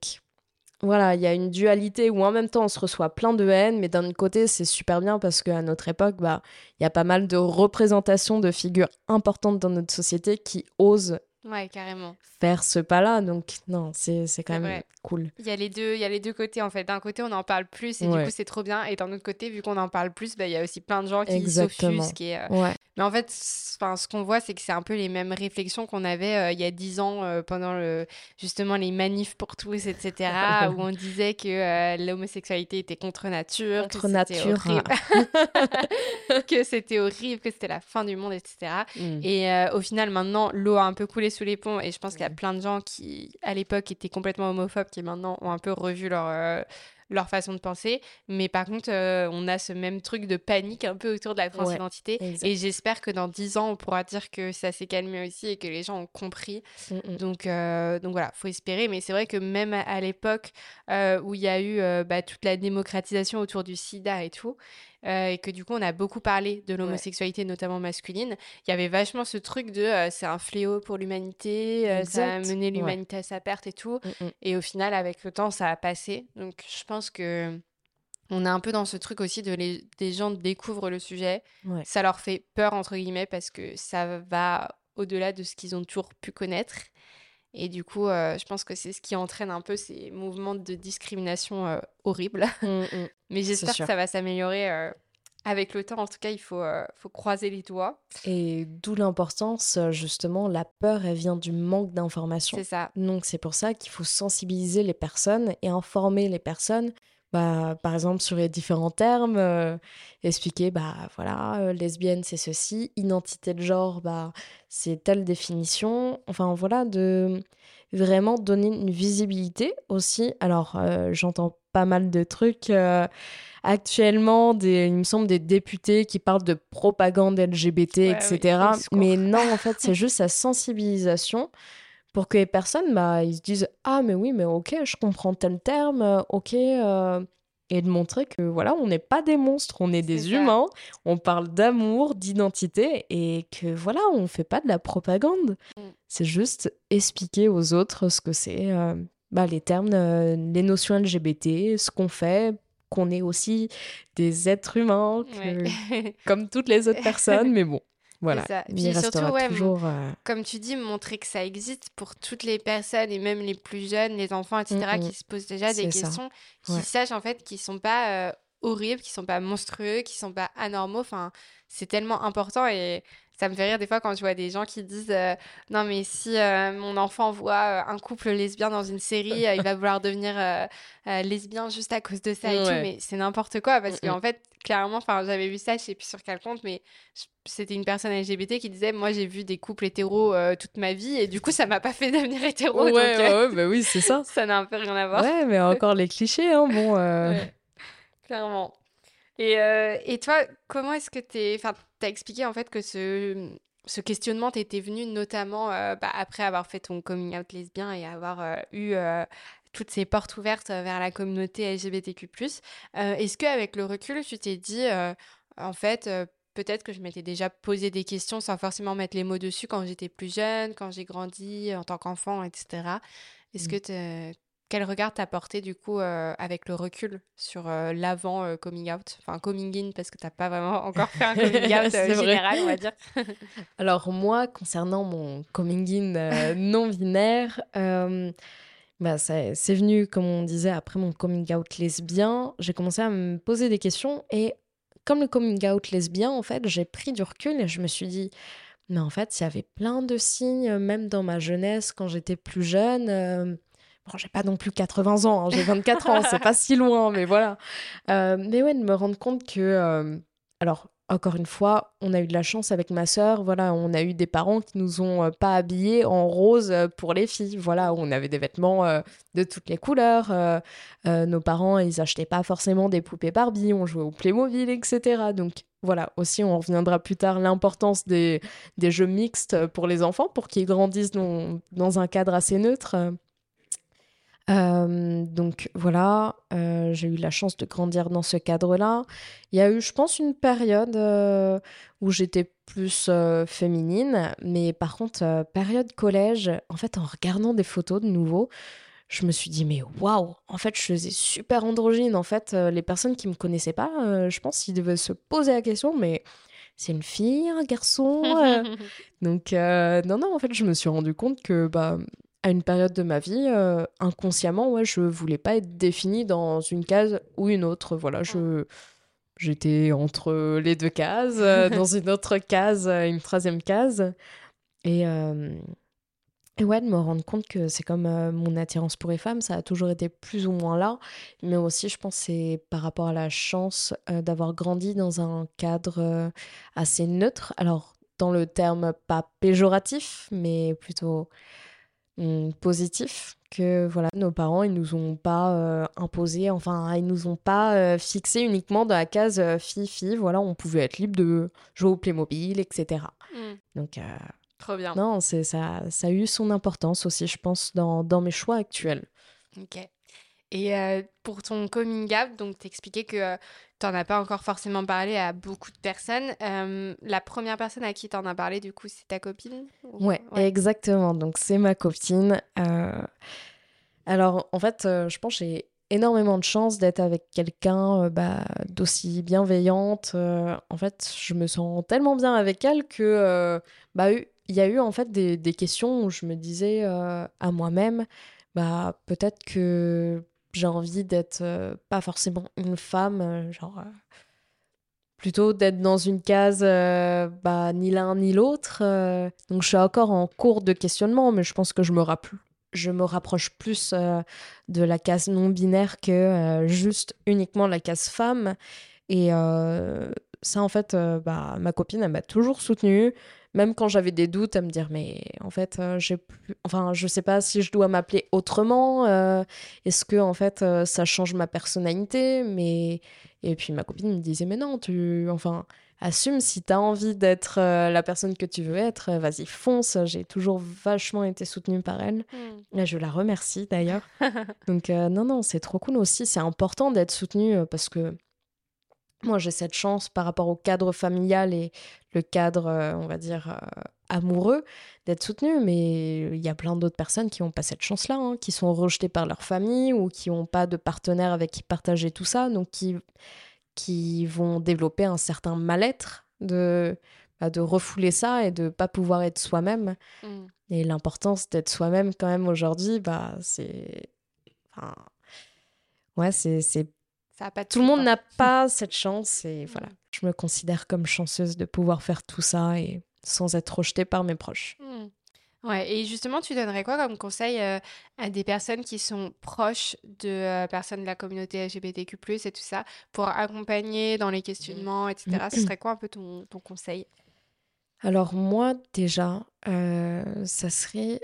Speaker 1: voilà, il y a une dualité où en même temps on se reçoit plein de haine, mais d'un côté c'est super bien parce qu'à notre époque, bah il y a pas mal de représentations de figures importantes dans notre société qui osent
Speaker 2: Ouais, carrément.
Speaker 1: Faire ce pas-là. Donc, non, c'est quand même cool.
Speaker 2: Il y, a les deux, il y a les deux côtés, en fait. D'un côté, on en parle plus et du coup, c'est trop bien. Et d'un autre côté, vu qu'on en parle plus, bah, il y a aussi plein de gens qui s'offusquent. Euh, Mais en fait, ce qu'on voit, c'est que c'est un peu les mêmes réflexions qu'on avait euh, il y a dix ans euh, pendant le, justement les manifs pour tous, etc. où on disait que l'homosexualité était contre nature.
Speaker 1: Contre que nature.
Speaker 2: que c'était horrible, que c'était la fin du monde, etc. Et mm. au final, maintenant, l'eau a un peu coulé sous les ponts et je pense qu'il y a plein de gens qui, à l'époque, étaient complètement homophobes qui maintenant ont un peu revu leur, euh, leur façon de penser. Mais par contre, euh, on a ce même truc de panique un peu autour de la transidentité. et j'espère que dans dix ans, on pourra dire que ça s'est calmé aussi et que les gens ont compris. Mm, mm. Donc, euh, donc voilà, faut espérer. Mais c'est vrai que même à, l'époque où il y a eu bah, toute la démocratisation autour du sida et tout, euh, et que du coup on a beaucoup parlé de l'homosexualité, notamment masculine. Il y avait vachement ce truc de euh, c'est un fléau pour l'humanité, euh, ça a mené l'humanité à sa perte et tout. Mm, mm. Et au final, avec le temps, ça a passé. Donc je pense que on est un peu dans ce truc aussi de les, des gens découvrent le sujet. Ça leur fait peur, entre guillemets, parce que ça va au-delà de ce qu'ils ont toujours pu connaître. Et du coup, euh, je pense que c'est ce qui entraîne un peu ces mouvements de discrimination euh, horribles. Mmh, mmh. Mais j'espère que ça va s'améliorer euh, avec le temps. En tout cas, il faut, faut croiser les doigts.
Speaker 1: Et d'où l'importance, justement, la peur, elle vient du manque d'information.
Speaker 2: C'est ça.
Speaker 1: Donc c'est pour ça qu'il faut sensibiliser les personnes et informer les personnes bah, par exemple sur les différents termes, euh, expliquer, bah voilà, euh, lesbienne c'est ceci, identité de genre, bah c'est telle définition. Enfin voilà, de vraiment donner une visibilité aussi. Alors euh, j'entends pas mal de trucs actuellement, des, il me semble des députés qui parlent de propagande LGBT, etc. Mais non, en fait, c'est juste sa sensibilisation pour que les personnes bah, ils se disent ah mais oui mais ok je comprends tel terme euh, ok euh, et de montrer que voilà on n'est pas des monstres on est des humains on parle d'amour d'identité et que voilà on fait pas de la propagande. Mm. c'est juste expliquer aux autres ce que c'est euh, bah, les termes les notions LGBT ce qu'on fait qu'on est aussi des êtres humains comme toutes les autres personnes mais bon voilà.
Speaker 2: Il surtout, toujours, euh, comme tu dis, montrer que ça existe pour toutes les personnes et même les plus jeunes, les enfants, etc., mm, mm. qui se posent déjà des questions, qui sachent en fait qu'ils sont pas euh, horribles, qu'ils sont pas monstrueux, qu'ils sont pas anormaux. Enfin, c'est tellement important et ça me fait rire des fois quand je vois des gens qui disent euh, non mais si euh, mon enfant voit euh, un couple lesbien dans une série, il va vouloir devenir lesbien juste à cause de ça et tout. Mais c'est n'importe quoi parce qu'en fait clairement, enfin j'avais vu ça, je sais plus sur quel compte, mais c'était une personne LGBT qui disait moi j'ai vu des couples hétéros toute ma vie et du coup ça m'a pas fait devenir hétéro.
Speaker 1: Ouais, ouais, bah oui c'est ça.
Speaker 2: ça n'a un peu rien à voir.
Speaker 1: Ouais mais encore les clichés hein bon.
Speaker 2: Clairement. Et, euh, et toi, comment est-ce que tu Enfin, tu as expliqué en fait que ce, ce questionnement t'était venu notamment euh, bah, après avoir fait ton coming out lesbien et avoir euh, eu toutes ces portes ouvertes vers la communauté LGBTQ+. est-ce qu'avec le recul, tu t'es dit, en fait, peut-être que je m'étais déjà posé des questions sans forcément mettre les mots dessus quand j'étais plus jeune, quand j'ai grandi en tant qu'enfant, etc. Est-ce mmh. que quel regard t'as porté du coup euh, avec le recul sur euh, l'avant euh, coming out? Enfin, coming in parce que t'as pas vraiment encore fait un coming out général, on va dire.
Speaker 1: Alors moi, concernant mon coming in non binaire, bah, c'est venu, comme on disait, après mon coming out lesbien. J'ai commencé à me poser des questions et comme le coming out lesbien, en fait, j'ai pris du recul et je me suis dit, mais en fait, il y avait plein de signes, même dans ma jeunesse, quand j'étais plus jeune Bon, j'ai pas non plus 80 ans, hein, j'ai 24 ans, c'est pas si loin, mais voilà. Euh, mais ouais, de me rendre compte que. Euh, alors, encore une fois, on a eu de la chance avec ma sœur. Voilà, on a eu des parents qui nous ont euh, pas habillés en rose pour les filles. Voilà, on avait des vêtements de toutes les couleurs. nos parents, ils achetaient pas forcément des poupées Barbie, on jouait au Playmobil, etc. Donc voilà, aussi, on reviendra plus tard l'importance des, des, jeux mixtes pour les enfants, pour qu'ils grandissent dans, dans, un cadre assez neutre. Euh, donc voilà, euh, j'ai eu la chance de grandir dans ce cadre-là. Il y a eu, je pense, une période euh, où j'étais plus féminine, mais par contre, période collège, en fait, en regardant des photos de nouveau, je me suis dit, mais waouh, en fait, je faisais super androgyne. En fait, les personnes qui me connaissaient pas, je pense qu'ils devaient se poser la question, mais c'est une fille, un garçon Donc, non, non, en fait, je me suis rendu compte que bah, à une période de ma vie, euh, inconsciemment, ouais, je voulais pas être définie dans une case ou une autre. Voilà, je j'étais entre les deux cases, euh, dans une autre case, euh, une troisième case. Et, et ouais, de me rendre compte que c'est comme mon attirance pour les femmes, ça a toujours été plus ou moins là. Mais aussi, je pense, c'est par rapport à la chance d'avoir grandi dans un cadre assez neutre. Alors, dans le terme pas péjoratif, mais plutôt positif que voilà nos parents ils nous ont pas euh, imposé enfin ils nous ont pas euh, fixé uniquement dans la case euh, fille fille. Voilà on pouvait être libre de jouer au Playmobil etc mmh. donc
Speaker 2: trop bien.
Speaker 1: non c'est ça ça a eu son importance aussi je pense dans, dans mes choix actuels.
Speaker 2: Ok et pour ton coming out, donc t'expliquais que tu n'en as pas encore forcément parlé à beaucoup de personnes. la première personne à qui tu en as parlé, du coup, c'est ta copine
Speaker 1: ouais, exactement. Donc c'est ma copine. Alors en fait, je pense que j'ai énormément de chance d'être avec quelqu'un bah, d'aussi bienveillante. en fait, je me sens tellement bien avec elle que bah, il y a eu en fait des, des questions où je me disais à moi-même, bah peut-être que j'ai envie d'être euh, pas forcément une femme, euh, genre euh, plutôt d'être dans une case bah, ni l'un ni l'autre. donc je suis encore en cours de questionnement, mais je pense que je me, rapproche plus de la case non binaire que juste uniquement la case femme. Et ça, en fait, bah, ma copine, m'a toujours soutenue même quand j'avais des doutes, à me dire mais en fait, euh, j'ai plus... enfin, je sais pas si je dois m'appeler autrement. Euh, est-ce que en fait, euh, ça change ma personnalité? Mais et puis ma copine me disait mais non, tu, enfin, assume si tu as envie d'être la personne que tu veux être, vas-y fonce. J'ai toujours vachement été soutenue par elle. Hmm. je la remercie d'ailleurs. Donc non non, c'est trop cool aussi. C'est important d'être soutenue parce que moi, j'ai cette chance par rapport au cadre familial et le cadre, euh, on va dire, euh, amoureux, d'être soutenu. Mais il y a plein d'autres personnes qui n'ont pas cette chance-là, hein, qui sont rejetées par leur famille ou qui n'ont pas de partenaire avec qui partager tout ça, donc qui, qui vont développer un certain mal-être de, bah, de refouler ça et de pas pouvoir être soi-même. Mmh. Et l'importance d'être soi-même quand même aujourd'hui, bah, c'est... Enfin... Ouais, c'est tout le monde n'a pas cette chance et voilà. Mm. Je me considère comme chanceuse de pouvoir faire tout ça et sans être rejetée par mes proches.
Speaker 2: Mm. Ouais, et justement, tu donnerais quoi comme conseil euh, à des personnes qui sont proches de euh, personnes de la communauté LGBTQ+, et tout ça, pour accompagner dans les questionnements, etc. Ce serait quoi un peu ton, ton conseil?
Speaker 1: Alors moi déjà, euh, ça serait,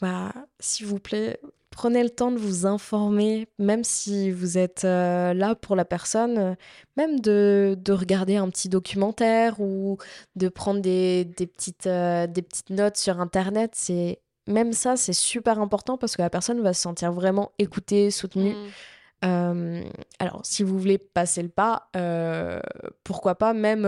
Speaker 1: bah, s'il vous plaît, prenez le temps de vous informer, même si vous êtes euh, là pour la personne, euh, même de, regarder un petit documentaire ou de prendre des, petites, euh, des petites notes sur Internet. C'est Même ça, c'est super important parce que la personne va se sentir vraiment écoutée, soutenue. Mmh. alors, si vous voulez passer le pas, pourquoi pas même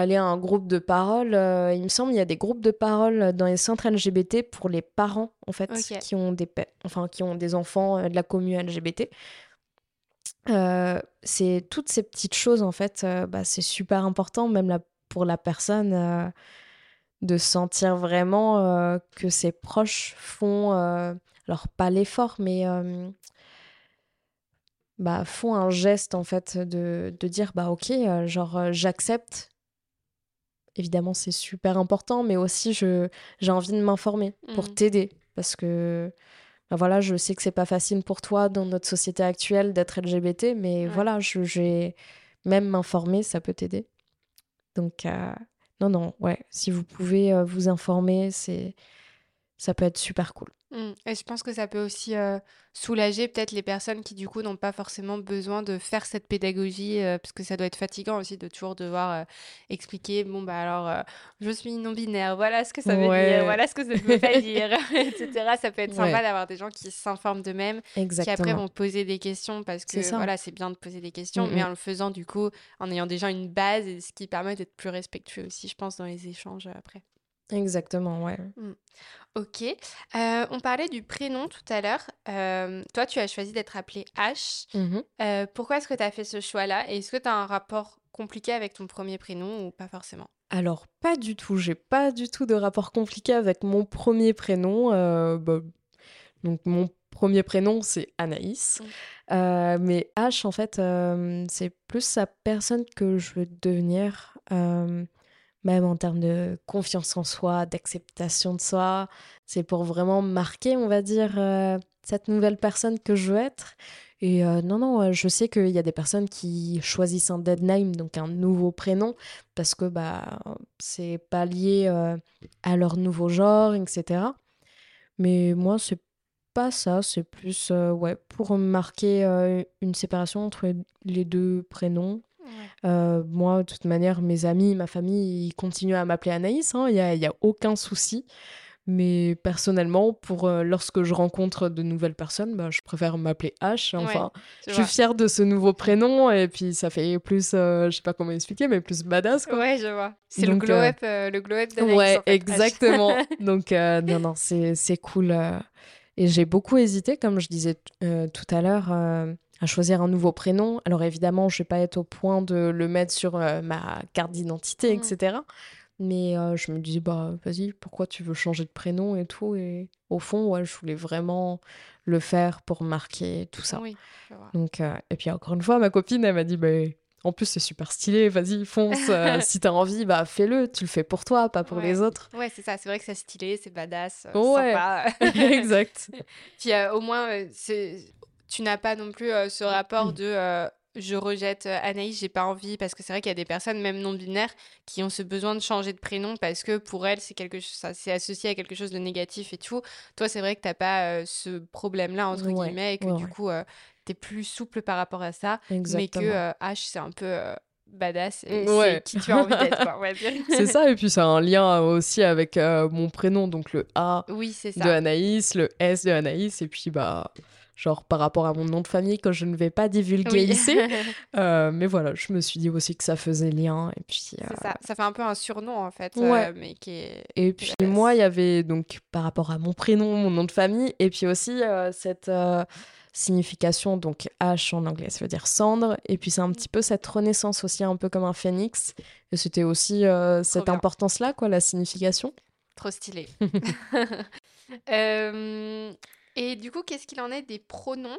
Speaker 1: aller à un groupe de parole. euh, il me semble il y a des groupes de parole dans les centres LGBT pour les parents en fait qui ont des enfin qui ont des enfants euh, de la commune LGBT. Euh, c'est toutes ces petites choses en fait, bah, c'est super important même là, pour la personne de sentir vraiment que ses proches font alors pas l'effort mais bah, font un geste en fait de, de dire bah ok genre j'accepte évidemment c'est super important mais aussi je j'ai envie de m'informer pour
Speaker 2: Mhm.
Speaker 1: t'aider parce que bah, voilà je sais que c'est pas facile pour toi dans notre société actuelle d'être LGBT mais
Speaker 2: Ouais.
Speaker 1: voilà j'ai même m'informer ça peut t'aider donc euh, non non ouais si vous pouvez euh, vous informer c'est ça peut être super cool
Speaker 2: Mm. Et je pense que ça peut aussi euh, soulager peut-être les personnes qui du coup n'ont pas forcément besoin de faire cette pédagogie euh, parce que ça doit être fatigant aussi de toujours devoir euh, expliquer bon bah alors euh, je suis non-binaire, voilà ce que ça veut
Speaker 1: Ouais.
Speaker 2: dire, voilà ce que ça ne veut pas dire, etc. Ça peut être sympa
Speaker 1: Ouais.
Speaker 2: d'avoir des gens qui s'informent d'eux-mêmes, qui après vont poser des questions parce que voilà c'est bien de poser des questions, mais en le faisant du coup en ayant déjà une base et ce qui permet d'être plus respectueux aussi je pense dans les échanges après.
Speaker 1: Exactement ouais
Speaker 2: Ok. Euh, on parlait du prénom tout à l'heure. Euh, toi, tu as choisi d'être appelé H.
Speaker 1: Mhm.
Speaker 2: Euh, pourquoi est-ce que tu as fait ce choix-là? Et est-ce que tu as un rapport compliqué avec ton premier prénom ou pas forcément?
Speaker 1: Alors, pas du tout. J'ai pas du tout de rapport compliqué avec mon premier prénom. bah, donc, mon premier prénom, c'est Anaïs.
Speaker 2: Mm.
Speaker 1: Euh, mais H, en fait, c'est plus la personne que je veux devenir, même en termes de confiance en soi, d'acceptation de soi. C'est pour vraiment marquer, on va dire, euh, cette nouvelle personne que je veux être. Et euh, non, non, euh, je sais qu'il y a des personnes qui choisissent un dead name, donc un nouveau prénom, parce que bah, c'est pas lié à leur nouveau genre, etc. Mais moi, c'est pas ça, c'est plus ouais, pour marquer une séparation entre les deux prénoms. Euh, moi, de toute manière, mes amis, ma famille, ils continuent à m'appeler Anaïs, hein, il n'y a, y a aucun souci. Mais personnellement, pour euh, lorsque je rencontre de nouvelles personnes, bah, je préfère m'appeler H. Enfin,
Speaker 2: Tu
Speaker 1: je suis fière de ce nouveau prénom et puis ça fait plus, euh, je sais pas comment expliquer, mais plus badass quoi.
Speaker 2: Ouais, je vois. C'est le
Speaker 1: Donc,
Speaker 2: glow
Speaker 1: euh,
Speaker 2: up, euh, le glow up d'Anaïs,
Speaker 1: Ouais,
Speaker 2: en fait, H.
Speaker 1: exactement. Donc, euh, non, non, c'est, c'est cool. euh. Et j'ai beaucoup hésité, comme je disais euh, tout à l'heure, euh, à choisir un nouveau prénom. Alors, évidemment, je vais pas être au point de le mettre sur euh, ma carte d'identité, etc. Mais euh, je me disais, bah, vas-y, pourquoi tu veux changer de prénom et tout? Et au fond, ouais, je voulais vraiment le faire pour marquer tout ça.
Speaker 2: Oui.
Speaker 1: Donc, euh, et puis encore une fois, ma copine, elle m'a dit, bah, en plus, c'est super stylé, vas-y, fonce. euh, si t'as envie, bah, fais-le. Tu le fais pour toi, pas pour
Speaker 2: Ouais.
Speaker 1: les autres.
Speaker 2: Ouais, c'est ça. C'est vrai que c'est stylé, c'est badass,
Speaker 1: Ouais.
Speaker 2: sympa.
Speaker 1: exact.
Speaker 2: Puis au moins, c'est... tu n'as pas non plus euh, ce rapport de euh, je rejette euh, Anaïs, j'ai pas envie, parce que c'est vrai qu'il y a des personnes, même non binaires, qui ont ce besoin de changer de prénom parce que pour elles, c'est quelque chose, ça c'est associé à quelque chose de négatif et tout. Toi, c'est vrai que t'as pas euh, ce problème-là, entre
Speaker 1: Ouais,
Speaker 2: guillemets, et que
Speaker 1: ouais,
Speaker 2: du
Speaker 1: ouais.
Speaker 2: coup, euh, t'es plus souple par rapport à ça, mais que H, c'est un peu badass et
Speaker 1: Mm, ouais.
Speaker 2: c'est qui tu as envie d'être.
Speaker 1: C'est ça, et puis ça a un lien aussi avec euh, mon prénom, donc le A
Speaker 2: Oui, c'est
Speaker 1: de. Anaïs, le S de Anaïs, et puis bah, genre par rapport à mon nom de famille que je ne vais pas divulguer
Speaker 2: Oui.
Speaker 1: ici. Euh, mais voilà, je me suis dit aussi que ça faisait lien, et puis. euh,
Speaker 2: C'est ça. Ça fait un peu un surnom, en fait,
Speaker 1: Ouais.
Speaker 2: euh, mais qui est...
Speaker 1: Et puis moi, il y avait donc par rapport à mon prénom, mon nom de famille, et puis aussi cette signification, donc H en anglais, ça veut dire cendre, et puis c'est un petit peu cette renaissance aussi, un peu comme un phénix, et c'était aussi euh, cette importance-là, quoi, la signification.
Speaker 2: Trop stylé. Euh, et du coup, qu'est-ce qu'il en est des pronoms?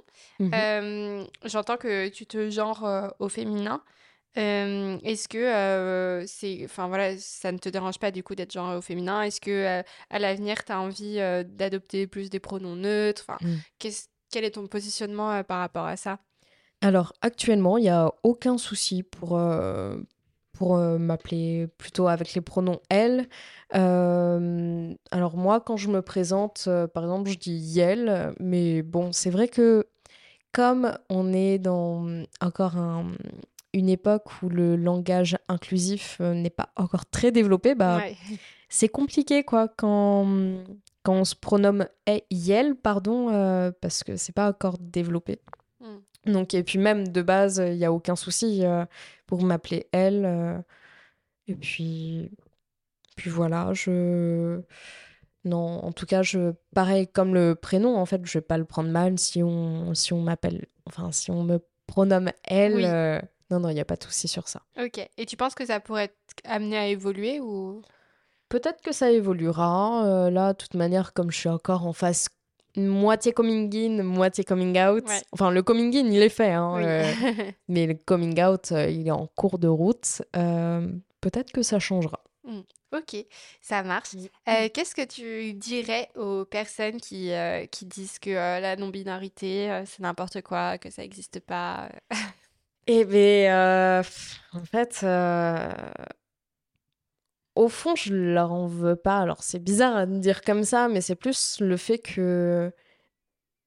Speaker 2: Euh, J'entends que tu te genres euh, au féminin. Euh, Est-ce que c'est, enfin voilà, ça ne te dérange pas du coup d'être genré au féminin? Est-ce que à l'avenir, tu as envie d'adopter plus des pronoms neutres? Enfin,
Speaker 1: Mm.
Speaker 2: qu'est-ce- quel est ton positionnement par rapport à ça?
Speaker 1: Alors actuellement, il n'y a aucun souci pour, pour euh, m'appeler plutôt avec les pronoms elle. Euh, alors moi, quand je me présente, euh, par exemple, je dis Yel, mais bon, c'est vrai que comme on est dans encore un- une époque où le langage inclusif n'est pas encore très développé, bah,
Speaker 2: Ouais.
Speaker 1: c'est compliqué quoi quand, quand on se pronomme eh, Yel, pardon, parce que c'est pas encore développé.
Speaker 2: Mm.
Speaker 1: Donc, et puis même de base, il n'y a aucun souci euh, pour m'appeler elle. euh. Et puis, puis voilà, je. Non, en tout cas, je, pareil comme le prénom, en fait, je vais pas le prendre mal si on, si on m'appelle, enfin, si on me pronomme elle. Euh, non, non, il n'y a pas de souci sur ça.
Speaker 2: Ok. Et tu penses que ça pourrait être amené à évoluer ou?
Speaker 1: Peut-être que ça évoluera. Euh, là, de toute manière, comme je suis encore en phase moitié coming in, moitié coming out. Enfin, le coming in, il est fait, hein, euh, mais le coming out, il est en cours de route. Peut-être que ça changera.
Speaker 2: Mmh. Ok, ça marche. Euh, qu'est-ce que tu dirais aux personnes qui, euh, qui disent que euh, la non-binarité, c'est n'importe quoi, que ça n'existe pas
Speaker 1: Eh bien, en fait, au fond, je leur en veux pas. Alors, c'est bizarre de dire comme ça, mais c'est plus le fait que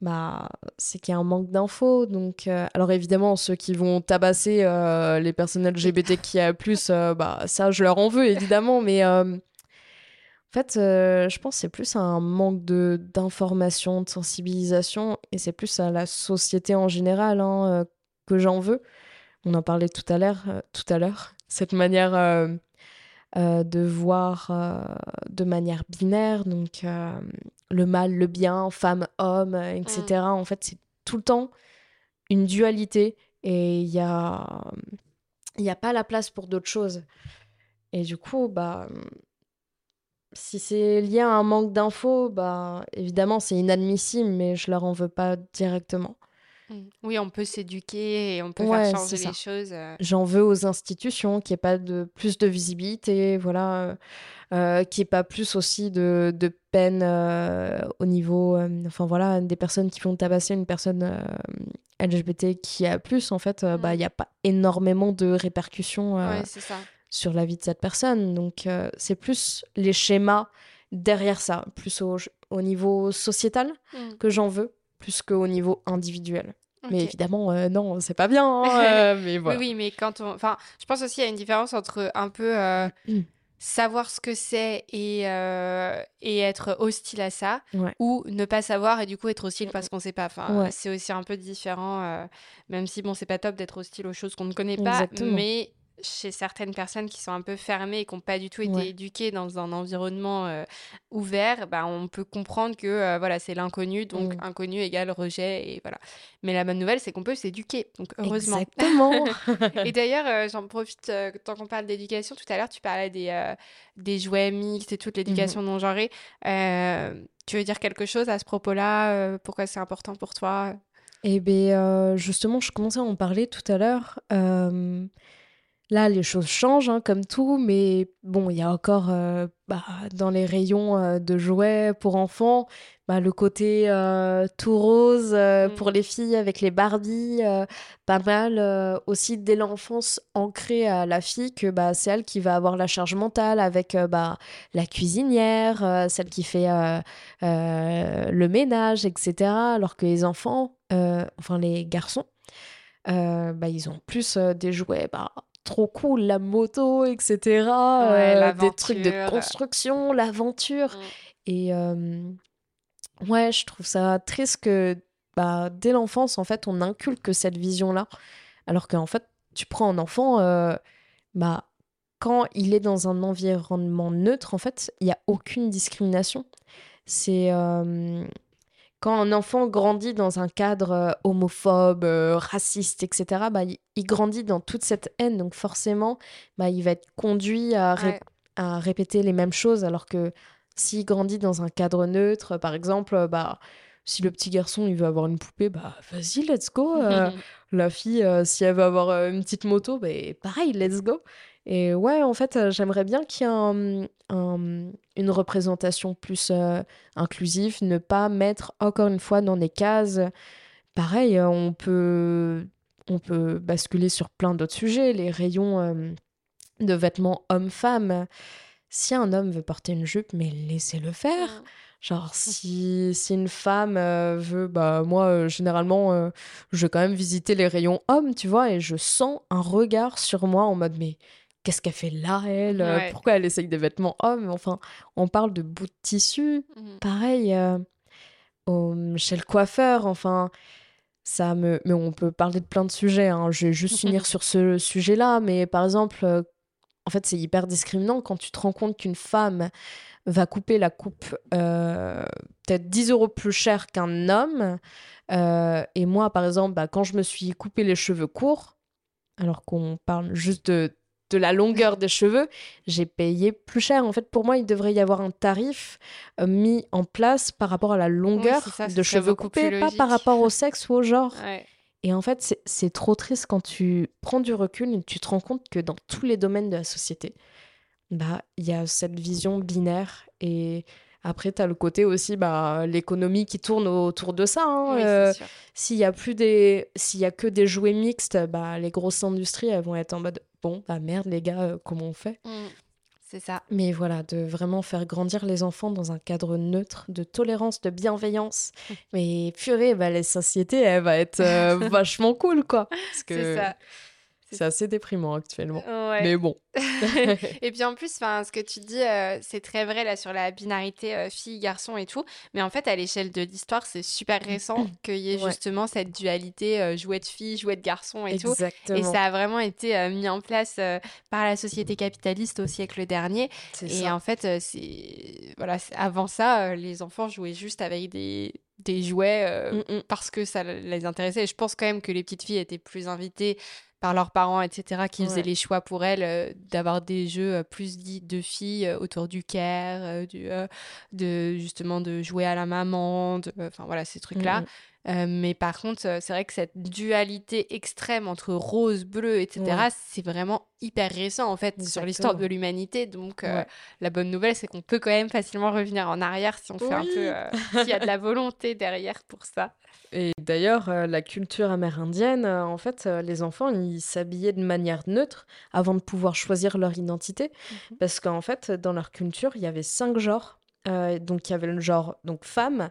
Speaker 1: bah, c'est qu'il y a un manque d'infos. Donc, euh, alors évidemment, ceux qui vont tabasser euh, les personnes LGBTQIA+, euh, bah, ça, je leur en veux, évidemment. mais en fait, je pense c'est plus un manque de d'information, de sensibilisation, et c'est plus à la société en général hein, que j'en veux. On en parlait tout à l'heure, tout à l'heure, cette manière euh, de voir euh, de manière binaire, donc euh, le mal, le bien, femme, homme, etc. Mm. En fait, c'est tout le temps une dualité et il n'y a, y a pas la place pour d'autres choses. Et du coup, bah, si c'est lié à un manque d'infos, bah, évidemment, c'est inadmissible, mais je leur en veux pas directement.
Speaker 2: Mmh. Oui, on peut s'éduquer et on peut faire changer les choses.
Speaker 1: Euh. J'en veux aux institutions qu'il n'y ait pas de plus de visibilité, voilà, euh, qu'il n'y ait pas plus aussi de, de peine euh, au niveau, euh, enfin voilà, des personnes qui vont tabasser une personne LGBT qui a plus, en fait, bah, il n'y a pas énormément de répercussions sur la vie de cette personne. Donc c'est plus les schémas derrière ça, plus au, au niveau sociétal mmh. que j'en veux plus qu'au niveau individuel. Mais évidemment, euh, non, c'est pas bien. Hein, euh, mais
Speaker 2: oui, oui, mais quand on. Enfin, je pense aussi qu'il y a une différence entre un peu euh, mm. savoir ce que c'est et, et être hostile à ça, ou ne pas savoir et du coup être hostile parce qu'on sait pas. Enfin, c'est aussi un peu différent, même si bon, c'est pas top d'être hostile aux choses qu'on ne connaît pas, mais chez certaines personnes qui sont un peu fermées et qui n'ont pas du tout été éduquées dans un environnement euh, ouvert, bah, on peut comprendre que euh, voilà, c'est l'inconnu, donc mmh. inconnu égale rejet. Et voilà. Mais la bonne nouvelle, c'est qu'on peut s'éduquer, donc heureusement.
Speaker 1: Exactement.
Speaker 2: et d'ailleurs, euh, j'en profite, tant qu'on parle d'éducation, tout à l'heure, tu parlais des, des jouets mixtes et toute mmh l'éducation non genrée. tu veux dire quelque chose à ce propos-là Pourquoi c'est important pour toi?
Speaker 1: Eh bien, justement, je commençais à en parler tout à l'heure. Là, les choses changent, hein, comme tout, mais bon, il y a encore euh, bah, dans les rayons euh, de jouets pour enfants, bah, le côté euh, tout rose mm. pour les filles avec les Barbie, pas mal aussi dès l'enfance ancré à la fille que bah, c'est elle qui va avoir la charge mentale avec bah, la cuisinière, celle qui fait le ménage, etc. Alors que les enfants, enfin les garçons, bah, ils ont plus des jouets bah, trop cool, la moto, etc. Euh, des trucs de construction, l'aventure. Mm. Et euh, ouais, je trouve ça triste que bah, dès l'enfance, en fait, on inculque cette vision-là. Alors qu'en fait, tu prends un enfant, euh, bah, quand il est dans un environnement neutre, en fait, il n'y a aucune discrimination. C'est quand un enfant grandit dans un cadre euh, homophobe, euh, raciste, etc., bah, il, grandit dans toute cette haine. Donc forcément, bah, il va être conduit à, à, répéter les mêmes choses. Alors que s'il grandit dans un cadre neutre, par exemple, euh, bah, si le petit garçon il veut avoir une poupée, bah vas-y, let's go. la fille, si elle veut avoir une petite moto, bah, pareil, let's go. Et ouais, en fait, euh, j'aimerais bien qu'il y ait une représentation plus euh, inclusive, ne pas mettre encore une fois dans des cases. Pareil, euh, on peut, on peut basculer sur plein d'autres sujets, les rayons de vêtements hommes-femmes. Si un homme veut porter une jupe, mais laissez-le faire. Mmh. Genre, si, si une femme veut, bah, moi, généralement, je vais quand même visiter les rayons hommes, tu vois, et je sens un regard sur moi en mode, mais qu'est-ce qu'elle fait là, elle euh, Pourquoi elle essaye des vêtements hommes Enfin, on parle de bout de tissu. Mmh Pareil, euh, chez le coiffeur, enfin, ça me... Mais on peut parler de plein de sujets. Hein. Je vais juste finir sur ce sujet-là. Mais par exemple, euh, en fait, c'est hyper discriminant quand tu te rends compte qu'une femme va couper la coupe euh, peut-être 10 euros plus cher qu'un homme. Et moi, par exemple, bah, quand je me suis coupé les cheveux courts, alors qu'on parle juste de, de la longueur des cheveux, j'ai payé plus cher. En fait, pour moi, il devrait y avoir un tarif euh, mis en place par rapport à la longueur de cheveux coupés, pas par rapport au sexe ou au genre. Et en fait, c'est trop triste quand tu prends du recul et tu te rends compte que dans tous les domaines de la société, bah, il y a cette vision binaire et après, tu as le côté aussi, bah, l'économie qui tourne autour de ça. Hein, euh, s'il y a plus des, s'il y a que des jouets mixtes, bah, les grosses industries, elles vont être en mode, bon, bah merde les gars, euh, comment on fait?
Speaker 2: Mmh. C'est ça.
Speaker 1: Mais voilà, de vraiment faire grandir les enfants dans un cadre neutre, de tolérance, de bienveillance. Mais purée, bah, la société, elle va être euh, vachement cool, quoi. C'est ça. C'est assez déprimant actuellement. Mais bon.
Speaker 2: et puis en plus, ce que tu dis, euh, c'est très vrai là sur la binarité euh, fille-garçon et tout. Mais en fait, à l'échelle de l'histoire, c'est super récent qu'il y ait justement cette dualité euh, jouet-fille, jouet-garçon et tout. Et ça a vraiment été mis en place par la société capitaliste au siècle dernier. Et en fait, c'est voilà, avant ça, les enfants jouaient juste avec des, des jouets mm, mm. parce que ça les intéressait. Et je pense quand même que les petites filles étaient plus invitées par leurs parents, etc., qui faisaient les choix pour elles euh, d'avoir des jeux euh, plus dits de filles euh, autour du care, du, de justement de jouer à la maman, enfin voilà ces trucs-là. Mmh mais par contre, c'est vrai que cette dualité extrême entre rose, bleu, etc., c'est vraiment hyper récent en fait sur l'histoire de l'humanité. Donc la bonne nouvelle, c'est qu'on peut quand même facilement revenir en arrière si on fait un peu, s'il y a de la volonté derrière pour ça.
Speaker 1: Et d'ailleurs, euh, la culture amérindienne, euh, en fait, euh, les enfants, ils s'habillaient de manière neutre avant de pouvoir choisir leur identité. Mhm. Parce qu'en fait, dans leur culture, il y avait cinq genres. donc, il y avait le genre donc, femme,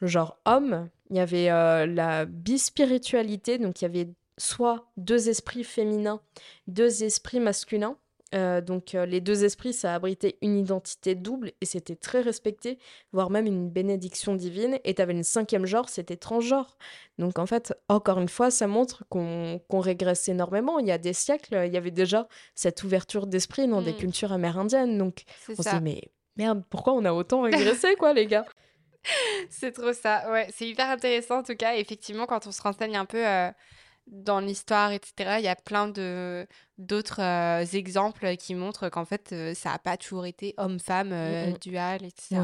Speaker 1: le genre homme, il y avait la bispiritualité, donc il y avait soit deux esprits féminins, deux esprits masculins. Euh, donc euh, les deux esprits, ça abritait une identité double et c'était très respecté, voire même une bénédiction divine. Et tu avais une cinquième genre, c'était transgenre. Donc en fait, encore une fois, ça montre qu'on régresse énormément. Il y a des siècles, il y avait déjà cette ouverture d'esprit dans des mm. cultures amérindiennes. Donc on se dit, mais merde, pourquoi on a autant régressé, quoi, les gars?
Speaker 2: C'est trop ça, ouais. C'est hyper intéressant en tout cas. Effectivement, quand on se renseigne un peu... Euh, dans l'histoire, etc., il y a plein de d'autres euh, exemples qui montrent qu'en fait, euh, ça n'a pas toujours été homme-femme, euh, dual, etc.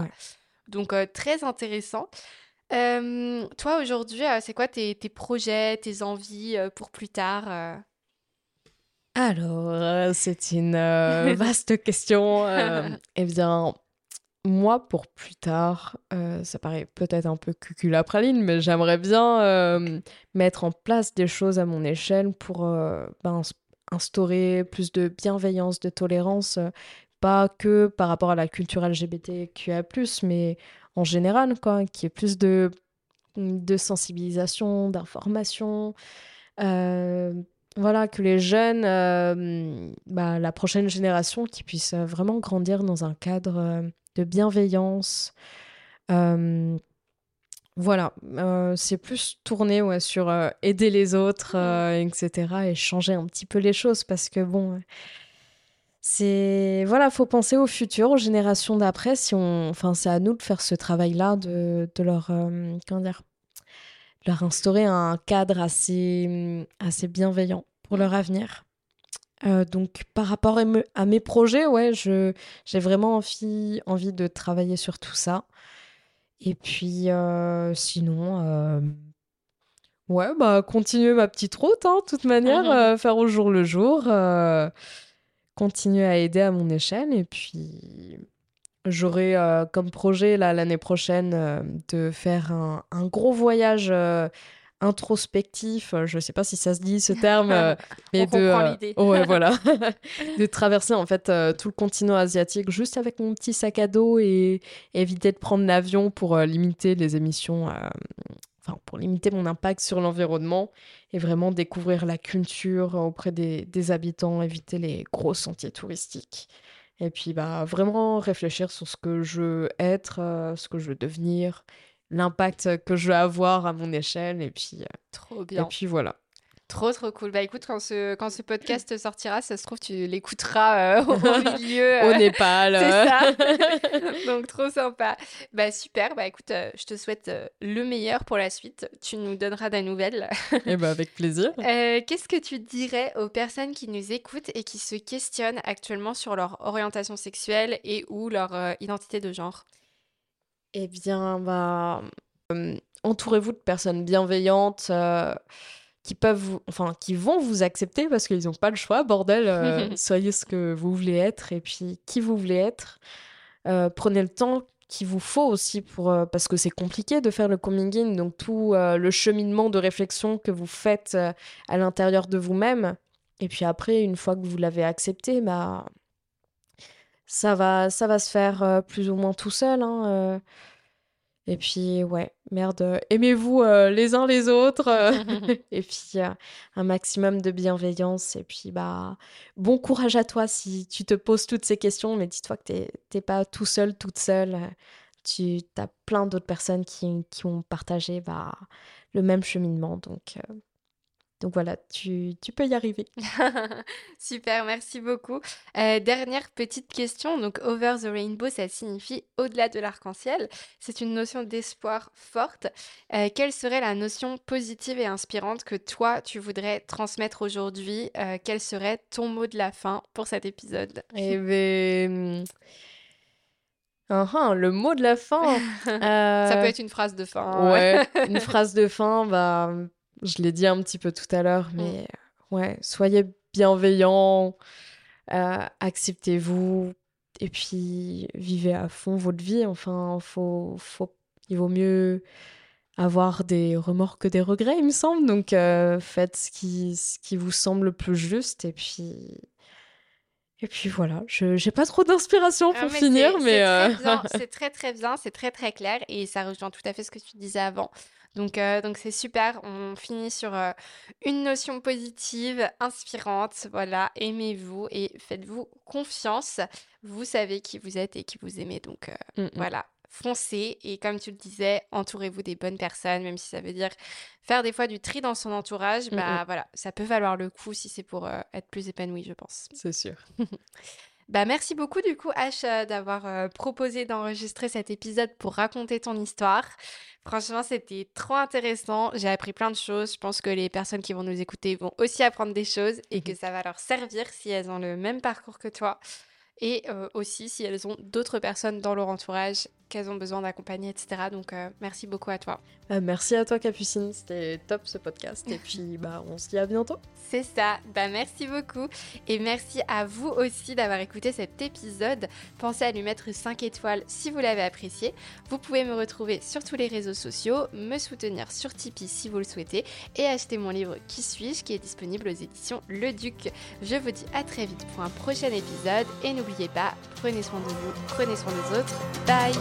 Speaker 2: Donc, très intéressant. toi, aujourd'hui, c'est quoi tes, tes, projets, tes envies pour plus tard
Speaker 1: Alors, c'est une vaste question. eh bien, moi, pour plus tard, euh, ça paraît peut-être un peu cuculapraline, mais j'aimerais bien euh, mettre en place des choses à mon échelle pour euh, ben, instaurer plus de bienveillance, de tolérance, pas que par rapport à la culture LGBTQIA+, mais en général, quoi, qu'il y ait plus de, de sensibilisation, d'information, voilà, que les jeunes, bah, la prochaine génération, qui puisse vraiment grandir dans un cadre de bienveillance. voilà, c'est plus tourné ouais, sur aider les autres, mmh. etc. et changer un petit peu les choses parce que bon, c'est voilà, faut penser au futur, aux générations d'après. Si on, enfin, c'est à nous de faire ce travail-là, de, de leur, comment dire, leur instaurer un cadre assez, assez bienveillant pour leur avenir. Euh, donc par rapport à mes projets, ouais, j'ai vraiment envie, envie de travailler sur tout ça. Et puis euh, sinon, euh, ouais, bah continuer ma petite route, hein, de toute manière, faire au jour le jour, continuer à aider à mon échelle. Et puis j'aurai comme projet l'année prochaine de faire un, un gros voyage introspectif, euh, je ne sais pas si ça se dit ce terme, euh,
Speaker 2: mais de euh,
Speaker 1: ouais, voilà, de traverser en fait tout le continent asiatique juste avec mon petit sac à dos et éviter de prendre l'avion pour limiter les émissions, enfin pour limiter mon impact sur l'environnement et vraiment découvrir la culture auprès des, des habitants, éviter les gros sentiers touristiques. Et puis bah vraiment réfléchir sur ce que je veux être, ce que je veux devenir l'impact que je veux avoir à mon échelle. Et puis, euh,
Speaker 2: Trop bien.
Speaker 1: Et puis voilà.
Speaker 2: Trop, trop cool. Bah écoute, quand ce, quand ce podcast sortira, ça se trouve, tu l'écouteras euh, au milieu.
Speaker 1: au Népal.
Speaker 2: C'est ça. Donc, trop sympa. Bah super. Bah écoute, je te souhaite le meilleur pour la suite. Tu nous donneras des nouvelles.
Speaker 1: Et eh bah avec plaisir.
Speaker 2: Qu'est-ce que tu dirais aux personnes qui nous écoutent et qui se questionnent actuellement sur leur orientation sexuelle et ou leur identité de genre?
Speaker 1: Eh bien, bah entourez-vous de personnes bienveillantes euh, qui peuvent vous, enfin qui vont vous accepter parce qu'ils n'ont pas le choix bordel euh, soyez ce que vous voulez être et puis qui vous voulez être. Euh, prenez le temps qu'il vous faut aussi pour parce que c'est compliqué de faire le coming in donc tout le cheminement de réflexion que vous faites à l'intérieur de vous-même. Et puis après une fois que vous l'avez accepté bah ça va ça va se faire plus ou moins tout seul hein, et puis, ouais, merde, aimez-vous euh, les uns les autres. Euh, et puis, un maximum de bienveillance. Et puis, bah, bon courage à toi si tu te poses toutes ces questions. Mais dis-toi que t'es pas tout seul, toute seule. Tu as plein d'autres personnes qui, qui, ont partagé bah, le même cheminement. Donc, euh, donc voilà, tu, peux y arriver.
Speaker 2: Super, merci beaucoup. Euh, dernière petite question. Donc, over the rainbow, ça signifie au-delà de l'arc-en-ciel. C'est une notion d'espoir forte. Euh, quelle serait la notion positive et inspirante que toi, tu voudrais transmettre aujourd'hui? Euh, Quel serait ton mot de la fin pour cet épisode?
Speaker 1: Eh bien. Uh le mot de la fin.
Speaker 2: Ça peut être une phrase de fin.
Speaker 1: Ouais, une phrase de fin, bah je l'ai dit un petit peu tout à l'heure, mm. mais ouais, soyez bienveillants, euh, acceptez-vous et puis vivez à fond votre vie. Enfin, faut, faut, il vaut mieux avoir des remords que des regrets, il me semble. Donc, euh, faites ce qui, ce qui vous semble le plus juste et puis. Et puis voilà, je j'ai pas trop d'inspiration ah, pour finir, mais.
Speaker 2: C'est très, très bien, c'est très très clair et ça rejoint tout à fait ce que tu disais avant. Donc, euh, donc c'est super. On finit sur euh, une notion positive, inspirante. Voilà, aimez-vous et faites-vous confiance. Vous savez qui vous êtes et qui vous aimez. Donc, euh, mm, mm. voilà, foncez. Et comme tu le disais, entourez-vous des bonnes personnes, même si ça veut dire faire des fois du tri dans son entourage. Mm, bah voilà, ça peut valoir le coup si c'est pour être plus épanoui, je pense.
Speaker 1: C'est sûr.
Speaker 2: Bah, merci beaucoup du coup H d'avoir proposé d'enregistrer cet épisode pour raconter ton histoire. Franchement, c'était trop intéressant. J'ai appris plein de choses. Je pense que les personnes qui vont nous écouter vont aussi apprendre des choses et mmh que ça va leur servir si elles ont le même parcours que toi. Et euh, aussi si elles ont d'autres personnes dans leur entourage qu'elles ont besoin d'accompagner, etc. Donc, euh, merci beaucoup à toi.
Speaker 1: Euh, merci à toi, Capucine. C'était top ce podcast. Et puis, bah, on se dit à bientôt.
Speaker 2: C'est ça. Bah, merci beaucoup. Et merci à vous aussi d'avoir écouté cet épisode. Pensez à lui mettre 5 étoiles si vous l'avez apprécié. Vous pouvez me retrouver sur tous les réseaux sociaux, me soutenir sur Tipeee si vous le souhaitez et acheter mon livre Qui suis-je qui est disponible aux éditions Le Duc. Je vous dis à très vite pour un prochain épisode et n'oubliez pas, prenez soin de vous, prenez soin des autres. Bye